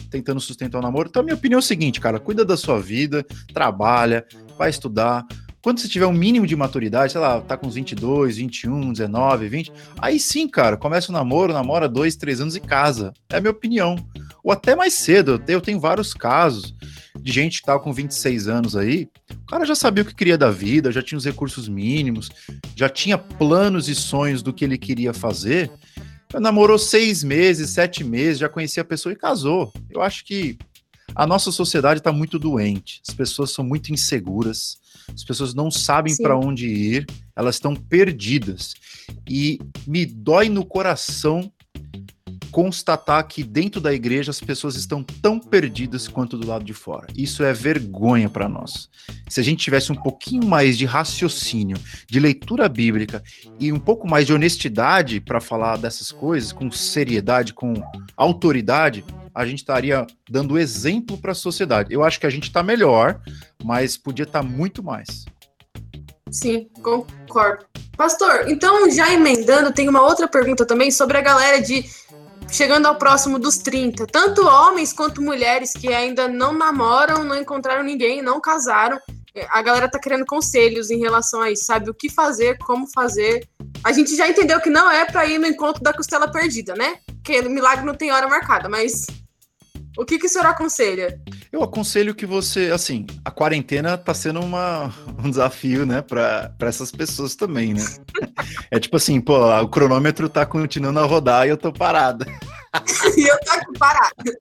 tentando sustentar o namoro. Então, a minha opinião é o seguinte, cara: cuida da sua vida, trabalha, vai estudar, quando você tiver um mínimo de maturidade, sei lá, tá com uns 22, 21, 19, 20, aí sim, cara, começa o namoro, namora dois, três anos e casa. É a minha opinião. Ou até mais cedo, eu tenho vários casos de gente que tava com 26 anos aí, o cara já sabia o que queria da vida, já tinha os recursos mínimos, já tinha planos e sonhos do que ele queria fazer. Namorou seis meses, sete meses, já conhecia a pessoa e casou. Eu acho que a nossa sociedade está muito doente, as pessoas são muito inseguras, as pessoas não sabem para onde ir, elas estão perdidas. E me dói no coração constatar que dentro da igreja as pessoas estão tão perdidas quanto do lado de fora. Isso é vergonha para nós. Se a gente tivesse um pouquinho mais de raciocínio, de leitura bíblica e um pouco mais de honestidade para falar dessas coisas com seriedade, com autoridade, a gente estaria dando exemplo para a sociedade. Eu acho que a gente está melhor, mas podia estar tá muito mais. Sim, concordo. Pastor, então já emendando, tem uma outra pergunta também sobre a galera de chegando ao próximo dos 30, tanto homens quanto mulheres que ainda não namoram, não encontraram ninguém, não casaram. A galera tá querendo conselhos em relação a isso, sabe? O que fazer, como fazer. A gente já entendeu que não é para ir no encontro da costela perdida, né? Que o milagre não tem hora marcada, mas o que, que o senhor aconselha? Eu aconselho que você, assim, a quarentena tá sendo uma, um desafio, né, para essas pessoas também, né? é tipo assim, pô, o cronômetro tá continuando a rodar e eu tô parada. [laughs] e eu tô aqui parada.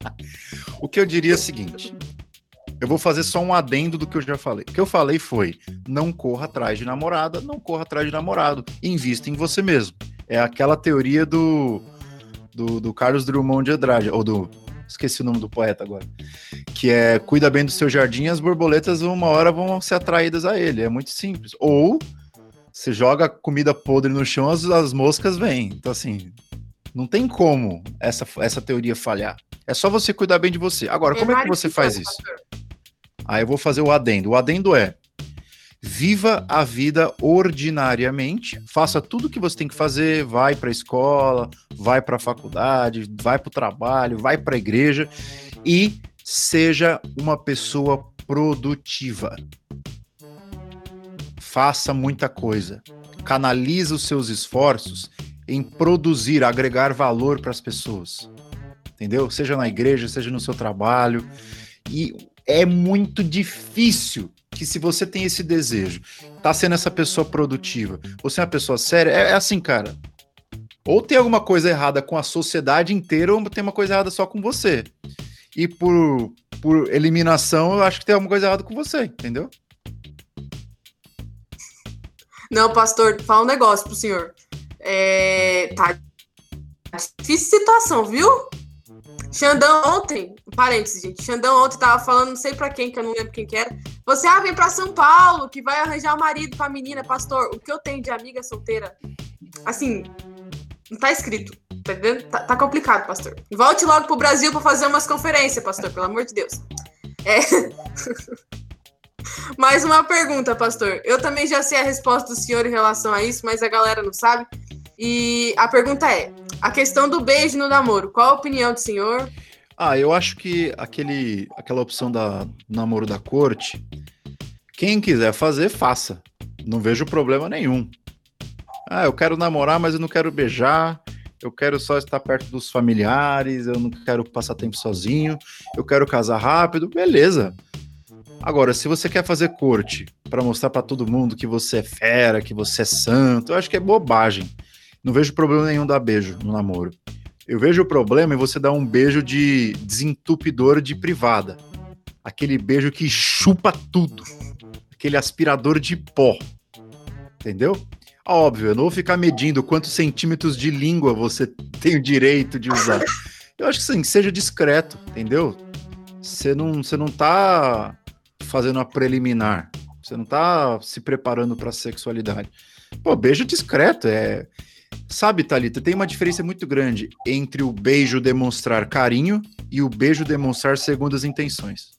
o que eu diria é o seguinte: eu vou fazer só um adendo do que eu já falei. O que eu falei foi: não corra atrás de namorada, não corra atrás de namorado. Invista em você mesmo. É aquela teoria do, do, do Carlos Drummond de Andrade, ou do esqueci o nome do poeta agora, que é cuida bem do seu jardim, as borboletas uma hora vão ser atraídas a ele. É muito simples. Ou você joga comida podre no chão, as, as moscas vêm. Então, assim, não tem como essa, essa teoria falhar. É só você cuidar bem de você. Agora, como é que você faz isso? Aí eu vou fazer o adendo. O adendo é Viva a vida ordinariamente, faça tudo o que você tem que fazer, vai para a escola, vai para a faculdade, vai para o trabalho, vai para a igreja e seja uma pessoa produtiva. Faça muita coisa. Canalize os seus esforços em produzir, agregar valor para as pessoas. Entendeu? Seja na igreja, seja no seu trabalho. E é muito difícil que se você tem esse desejo, tá sendo essa pessoa produtiva, você é uma pessoa séria, é, é assim, cara. Ou tem alguma coisa errada com a sociedade inteira, ou tem uma coisa errada só com você. E por, por eliminação, eu acho que tem alguma coisa errada com você, entendeu? Não, pastor, fala um negócio pro senhor. É, tá difícil situação, viu? Xandão ontem, parênteses, gente. Xandão ontem tava falando, não sei pra quem, que eu não lembro quem que era. Você, ah, vem pra São Paulo, que vai arranjar o um marido pra menina, pastor. O que eu tenho de amiga solteira, assim, não tá escrito, tá entendendo? Tá, tá complicado, pastor. Volte logo pro Brasil pra fazer umas conferências, pastor, pelo amor de Deus. É. [laughs] Mais uma pergunta, pastor. Eu também já sei a resposta do senhor em relação a isso, mas a galera não sabe. E a pergunta é: a questão do beijo no namoro, qual a opinião do senhor? Ah, eu acho que aquele, aquela opção da namoro da corte, quem quiser fazer, faça. Não vejo problema nenhum. Ah, eu quero namorar, mas eu não quero beijar. Eu quero só estar perto dos familiares. Eu não quero passar tempo sozinho. Eu quero casar rápido. Beleza. Agora, se você quer fazer corte para mostrar para todo mundo que você é fera, que você é santo, eu acho que é bobagem. Não vejo problema nenhum dar beijo no namoro. Eu vejo o problema em você dar um beijo de desentupidor de privada. Aquele beijo que chupa tudo. Aquele aspirador de pó. Entendeu? Óbvio, eu não vou ficar medindo quantos centímetros de língua você [laughs] tem o direito de usar. Eu acho que sim, seja discreto, entendeu? Você não, você não tá fazendo a preliminar. Você não tá se preparando para a sexualidade. Pô, beijo discreto é Sabe, Talita, tem uma diferença muito grande entre o beijo demonstrar carinho e o beijo demonstrar segundas intenções.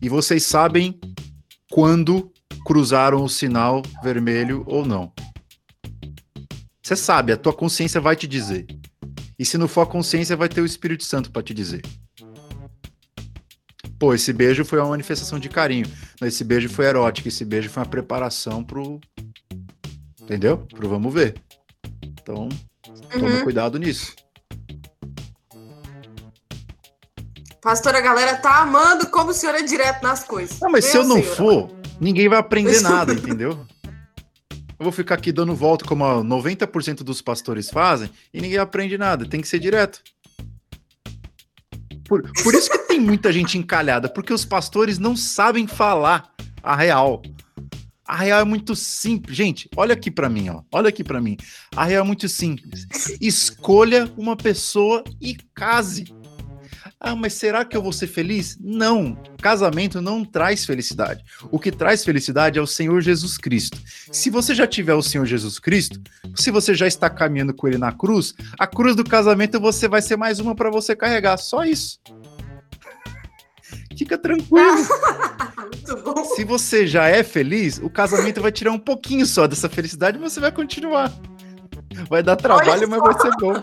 E vocês sabem quando cruzaram o sinal vermelho ou não. Você sabe, a tua consciência vai te dizer. E se não for a consciência, vai ter o Espírito Santo para te dizer. Pô, esse beijo foi uma manifestação de carinho. Esse beijo foi erótico, esse beijo foi uma preparação pro. Entendeu? Pro vamos ver. Então, tome uhum. cuidado nisso. Pastor, a galera tá amando como o senhor é direto nas coisas. Não, mas Meu se eu não senhor. for, ninguém vai aprender nada, entendeu? Eu vou ficar aqui dando volta como 90% dos pastores fazem e ninguém aprende nada. Tem que ser direto. Por, por isso que tem muita gente encalhada, porque os pastores não sabem falar a real. A real é muito simples. Gente, olha aqui para mim, ó. Olha aqui para mim. A real é muito simples. Escolha uma pessoa e case. Ah, mas será que eu vou ser feliz? Não. Casamento não traz felicidade. O que traz felicidade é o Senhor Jesus Cristo. Se você já tiver o Senhor Jesus Cristo, se você já está caminhando com ele na cruz, a cruz do casamento você vai ser mais uma para você carregar. Só isso. Fica tranquilo. [laughs] Se você já é feliz, o casamento vai tirar um pouquinho só dessa felicidade, mas você vai continuar. Vai dar trabalho, mas vai ser bom.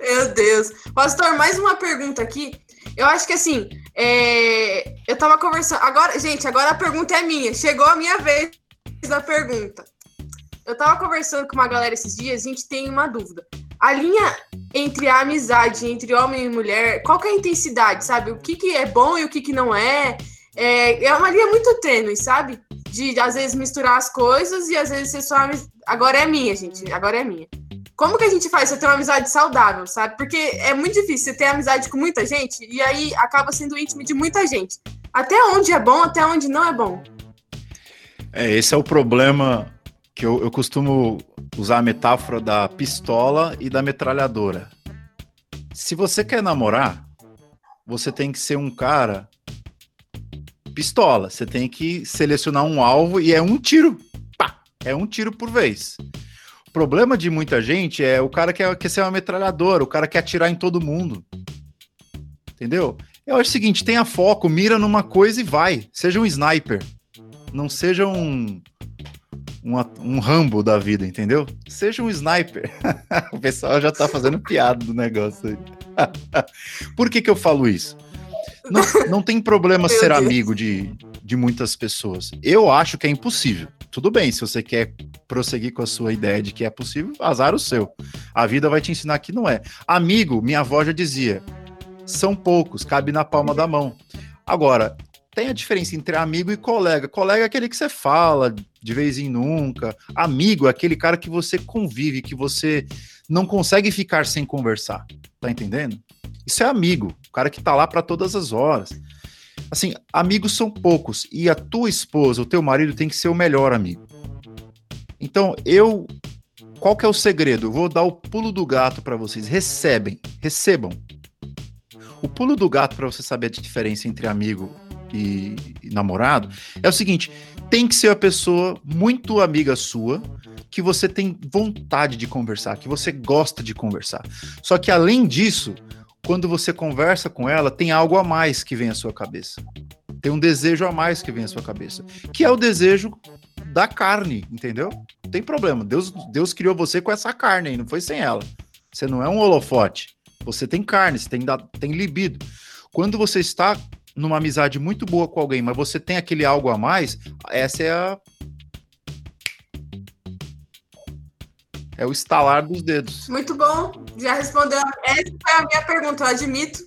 Meu Deus. Pastor, mais uma pergunta aqui. Eu acho que assim, é... eu tava conversando. Agora, gente, agora a pergunta é minha. Chegou a minha vez da pergunta. Eu tava conversando com uma galera esses dias, a gente tem uma dúvida. A linha entre a amizade entre homem e mulher, qual que é a intensidade, sabe? O que, que é bom e o que, que não é. é. É uma linha muito tênue, sabe? De às vezes misturar as coisas e às vezes ser só. Agora é minha, gente. Agora é minha. Como que a gente faz pra ter uma amizade saudável, sabe? Porque é muito difícil você ter amizade com muita gente e aí acaba sendo íntimo de muita gente. Até onde é bom, até onde não é bom. É, esse é o problema que eu, eu costumo usar a metáfora da pistola e da metralhadora. Se você quer namorar, você tem que ser um cara pistola. Você tem que selecionar um alvo e é um tiro. Pá! É um tiro por vez. O problema de muita gente é o cara quer, quer ser uma metralhadora, o cara quer atirar em todo mundo. Entendeu? Eu acho o seguinte: tenha foco, mira numa coisa e vai. Seja um sniper. Não seja um. Um, um Rambo da vida, entendeu? Seja um sniper. [laughs] o pessoal já tá fazendo piada do negócio aí. [laughs] Por que, que eu falo isso? Não, não tem problema ser amigo de, de muitas pessoas. Eu acho que é impossível. Tudo bem, se você quer prosseguir com a sua ideia de que é possível, azar o seu. A vida vai te ensinar que não é. Amigo, minha avó já dizia, são poucos, cabe na palma da mão. Agora, tem a diferença entre amigo e colega. Colega é aquele que você fala de vez em nunca. Amigo é aquele cara que você convive, que você não consegue ficar sem conversar. Tá entendendo? Isso é amigo, o cara que tá lá para todas as horas. Assim, amigos são poucos e a tua esposa, o teu marido tem que ser o melhor amigo. Então, eu qual que é o segredo? Eu vou dar o pulo do gato para vocês. Recebem, recebam. O pulo do gato para você saber a diferença entre amigo e, e, namorado é o seguinte: tem que ser a pessoa muito amiga sua, que você tem vontade de conversar, que você gosta de conversar. Só que além disso, quando você conversa com ela, tem algo a mais que vem à sua cabeça. Tem um desejo a mais que vem à sua cabeça, que é o desejo da carne, entendeu? Não tem problema. Deus, Deus criou você com essa carne aí, não foi sem ela. Você não é um holofote. Você tem carne, você tem, tem libido. Quando você está numa amizade muito boa com alguém, mas você tem aquele algo a mais, essa é a. É o estalar dos dedos. Muito bom. Já respondeu. Essa foi a minha pergunta, eu admito.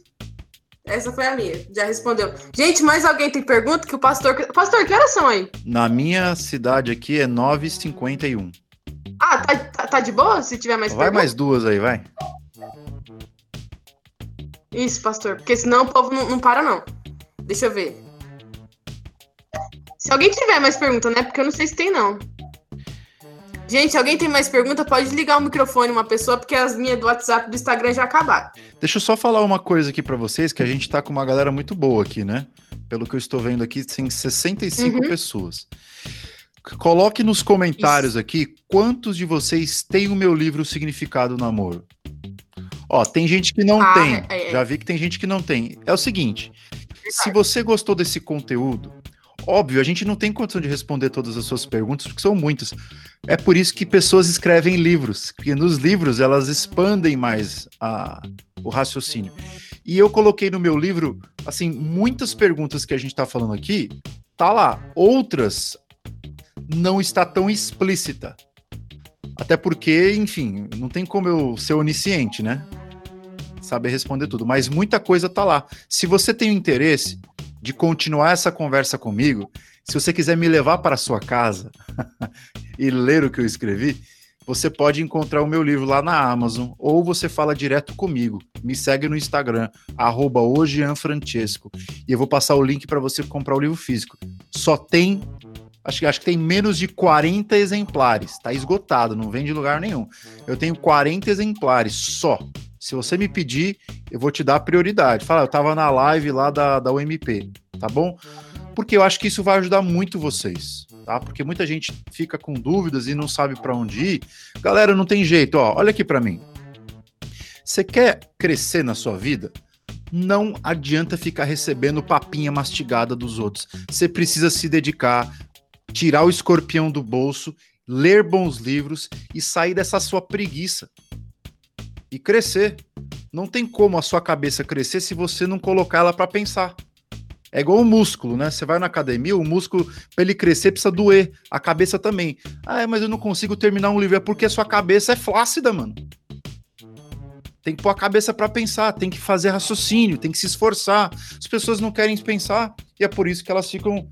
Essa foi a minha, já respondeu. Gente, mais alguém tem pergunta que o pastor. Pastor, que horas são aí? Na minha cidade aqui é 9h51. Ah, tá, tá, tá, de boa? Se tiver mais Vai pergunta? mais duas aí, vai. Isso, pastor, porque senão o povo não, não para, não. Deixa eu ver. Se alguém tiver mais pergunta, né? Porque eu não sei se tem, não. Gente, alguém tem mais pergunta? Pode ligar o microfone uma pessoa, porque as minhas do WhatsApp do Instagram já acabaram. Deixa eu só falar uma coisa aqui para vocês, que a gente tá com uma galera muito boa aqui, né? Pelo que eu estou vendo aqui, tem 65 uhum. pessoas. Coloque nos comentários Isso. aqui quantos de vocês têm o meu livro Significado do Namoro. Ó, tem gente que não ah, tem. É, é. Já vi que tem gente que não tem. É o seguinte: se você gostou desse conteúdo, Óbvio, a gente não tem condição de responder todas as suas perguntas, porque são muitas. É por isso que pessoas escrevem livros, porque nos livros elas expandem mais a, o raciocínio. E eu coloquei no meu livro, assim, muitas perguntas que a gente está falando aqui, tá lá. Outras não está tão explícita. Até porque, enfim, não tem como eu ser onisciente, né? Saber responder tudo. Mas muita coisa tá lá. Se você tem interesse, de continuar essa conversa comigo, se você quiser me levar para sua casa [laughs] e ler o que eu escrevi, você pode encontrar o meu livro lá na Amazon ou você fala direto comigo. Me segue no Instagram, arroba Francesco, e eu vou passar o link para você comprar o livro físico. Só tem, acho, acho que tem menos de 40 exemplares, tá esgotado, não vem de lugar nenhum. Eu tenho 40 exemplares só. Se você me pedir, eu vou te dar prioridade. Fala, eu tava na live lá da, da UMP, tá bom? Porque eu acho que isso vai ajudar muito vocês tá? Porque muita gente fica com dúvidas e não sabe para onde ir. Galera, não tem jeito, ó. Olha aqui para mim. Você quer crescer na sua vida? Não adianta ficar recebendo papinha mastigada dos outros. Você precisa se dedicar, tirar o escorpião do bolso, ler bons livros e sair dessa sua preguiça e crescer. Não tem como a sua cabeça crescer se você não colocar ela para pensar. É igual o músculo, né? Você vai na academia, o músculo, para ele crescer, precisa doer. A cabeça também. Ah, mas eu não consigo terminar um livro. É porque a sua cabeça é flácida, mano. Tem que pôr a cabeça para pensar, tem que fazer raciocínio, tem que se esforçar. As pessoas não querem pensar e é por isso que elas ficam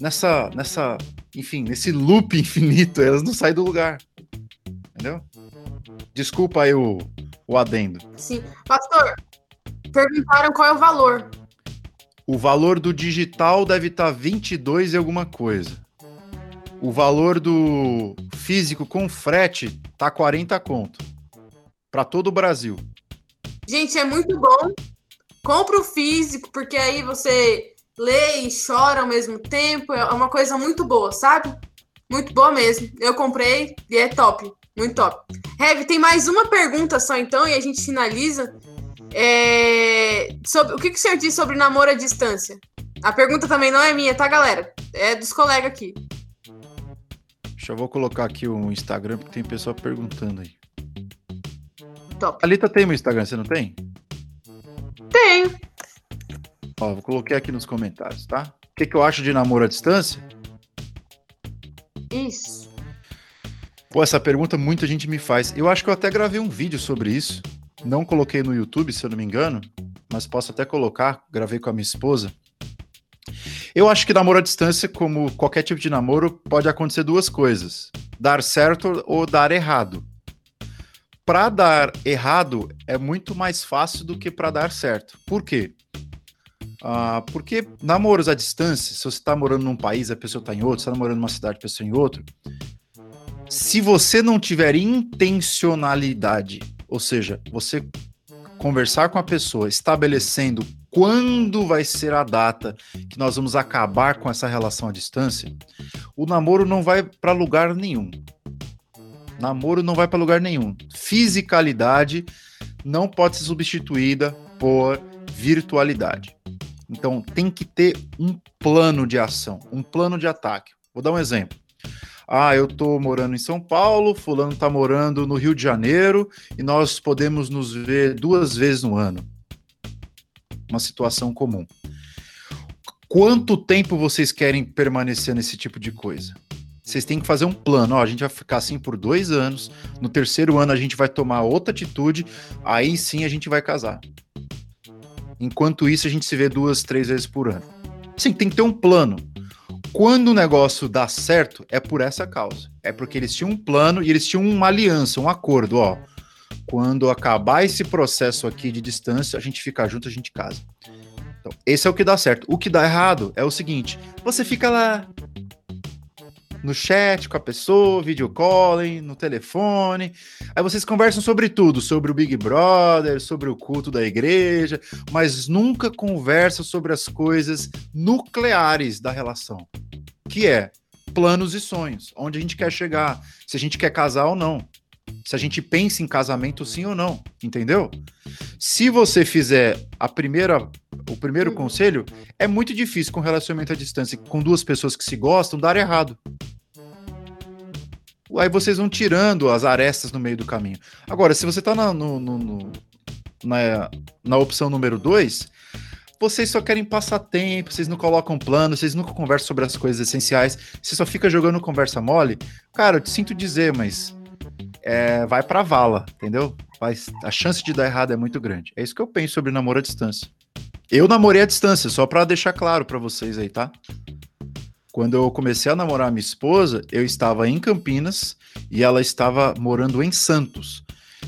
nessa, nessa, enfim, nesse loop [laughs] infinito. Elas não saem do lugar. Entendeu? Desculpa aí o, o adendo. Sim. Pastor, perguntaram qual é o valor o valor do digital deve estar tá 22 e alguma coisa. O valor do físico com frete tá 40 conto. Para todo o Brasil. Gente, é muito bom. Compra o físico, porque aí você lê e chora ao mesmo tempo. É uma coisa muito boa, sabe? Muito boa mesmo. Eu comprei e é top. Muito top. Heavy, tem mais uma pergunta só então e a gente finaliza. É, sobre, o que, que o senhor diz sobre namoro à distância? A pergunta também não é minha, tá, galera? É dos colegas aqui. Deixa eu vou colocar aqui o Instagram, porque tem pessoa perguntando aí. Top. A Alita tem meu Instagram, você não tem? Tem. Ó, vou colocar aqui nos comentários, tá? O que, que eu acho de namoro à distância? Isso. Pô, essa pergunta muita gente me faz. Eu acho que eu até gravei um vídeo sobre isso. Não coloquei no YouTube, se eu não me engano, mas posso até colocar. Gravei com a minha esposa. Eu acho que namoro à distância, como qualquer tipo de namoro, pode acontecer duas coisas: dar certo ou dar errado. Para dar errado é muito mais fácil do que para dar certo. Por quê? Ah, porque namoros à distância, se você está morando num país, a pessoa está em outro, você está morando numa cidade, a pessoa em outro. Se você não tiver intencionalidade ou seja, você conversar com a pessoa, estabelecendo quando vai ser a data que nós vamos acabar com essa relação à distância, o namoro não vai para lugar nenhum. Namoro não vai para lugar nenhum. Fisicalidade não pode ser substituída por virtualidade. Então tem que ter um plano de ação, um plano de ataque. Vou dar um exemplo. Ah, eu tô morando em São Paulo, fulano tá morando no Rio de Janeiro e nós podemos nos ver duas vezes no ano. Uma situação comum. Quanto tempo vocês querem permanecer nesse tipo de coisa? Vocês têm que fazer um plano. Ó, a gente vai ficar assim por dois anos. No terceiro ano a gente vai tomar outra atitude. Aí sim a gente vai casar. Enquanto isso a gente se vê duas, três vezes por ano. Sim, tem que ter um plano. Quando o negócio dá certo, é por essa causa. É porque eles tinham um plano e eles tinham uma aliança, um acordo, ó. Quando acabar esse processo aqui de distância, a gente fica junto, a gente casa. Então, esse é o que dá certo. O que dá errado é o seguinte: você fica lá no chat com a pessoa, video calling, no telefone. Aí vocês conversam sobre tudo, sobre o Big Brother, sobre o culto da igreja, mas nunca conversam sobre as coisas nucleares da relação, que é planos e sonhos, onde a gente quer chegar, se a gente quer casar ou não. Se a gente pensa em casamento sim ou não, entendeu? Se você fizer a primeira o primeiro uhum. conselho, é muito difícil com relacionamento à distância, com duas pessoas que se gostam, dar errado aí vocês vão tirando as arestas no meio do caminho. Agora, se você está na, no, no, no, na, na opção número 2, vocês só querem passar tempo, vocês não colocam plano, vocês nunca conversam sobre as coisas essenciais, você só fica jogando conversa mole. Cara, eu te sinto dizer, mas é, vai pra vala, entendeu? A chance de dar errado é muito grande. É isso que eu penso sobre namoro à distância. Eu namorei à distância, só para deixar claro para vocês aí, tá? Quando eu comecei a namorar minha esposa, eu estava em Campinas e ela estava morando em Santos.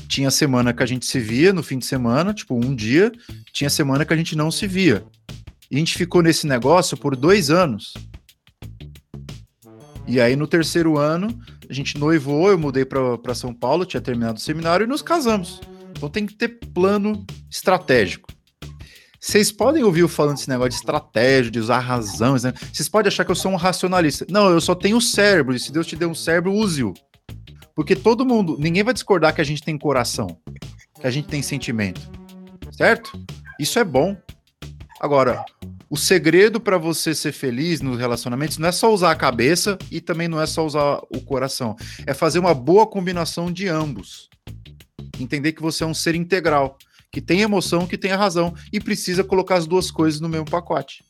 Tinha semana que a gente se via no fim de semana, tipo um dia, tinha semana que a gente não se via. E a gente ficou nesse negócio por dois anos. E aí no terceiro ano, a gente noivou, eu mudei para São Paulo, tinha terminado o seminário e nos casamos. Então tem que ter plano estratégico. Vocês podem ouvir eu falando desse negócio de estratégia, de usar razão. Né? Vocês podem achar que eu sou um racionalista. Não, eu só tenho cérebro. E se Deus te deu um cérebro, use-o. Porque todo mundo, ninguém vai discordar que a gente tem coração, que a gente tem sentimento. Certo? Isso é bom. Agora, o segredo para você ser feliz nos relacionamentos não é só usar a cabeça e também não é só usar o coração. É fazer uma boa combinação de ambos. Entender que você é um ser integral, que tem emoção, que tem a razão e precisa colocar as duas coisas no mesmo pacote.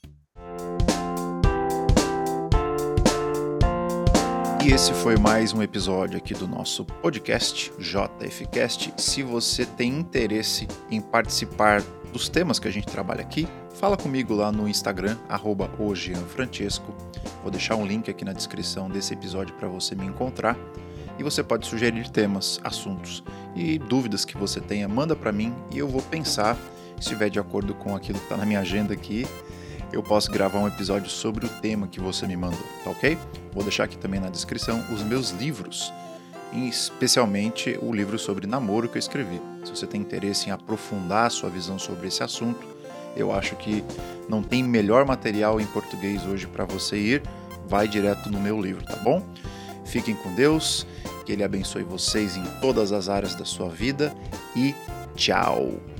E esse foi mais um episódio aqui do nosso podcast JFcast. Se você tem interesse em participar dos temas que a gente trabalha aqui, fala comigo lá no Instagram, arroba Vou deixar um link aqui na descrição desse episódio para você me encontrar. E você pode sugerir temas, assuntos e dúvidas que você tenha, manda para mim e eu vou pensar, se estiver de acordo com aquilo que está na minha agenda aqui, eu posso gravar um episódio sobre o tema que você me mandou, tá ok? Vou deixar aqui também na descrição os meus livros, especialmente o livro sobre namoro que eu escrevi. Se você tem interesse em aprofundar a sua visão sobre esse assunto, eu acho que não tem melhor material em português hoje para você ir, vai direto no meu livro, tá bom? Fiquem com Deus, que Ele abençoe vocês em todas as áreas da sua vida e tchau!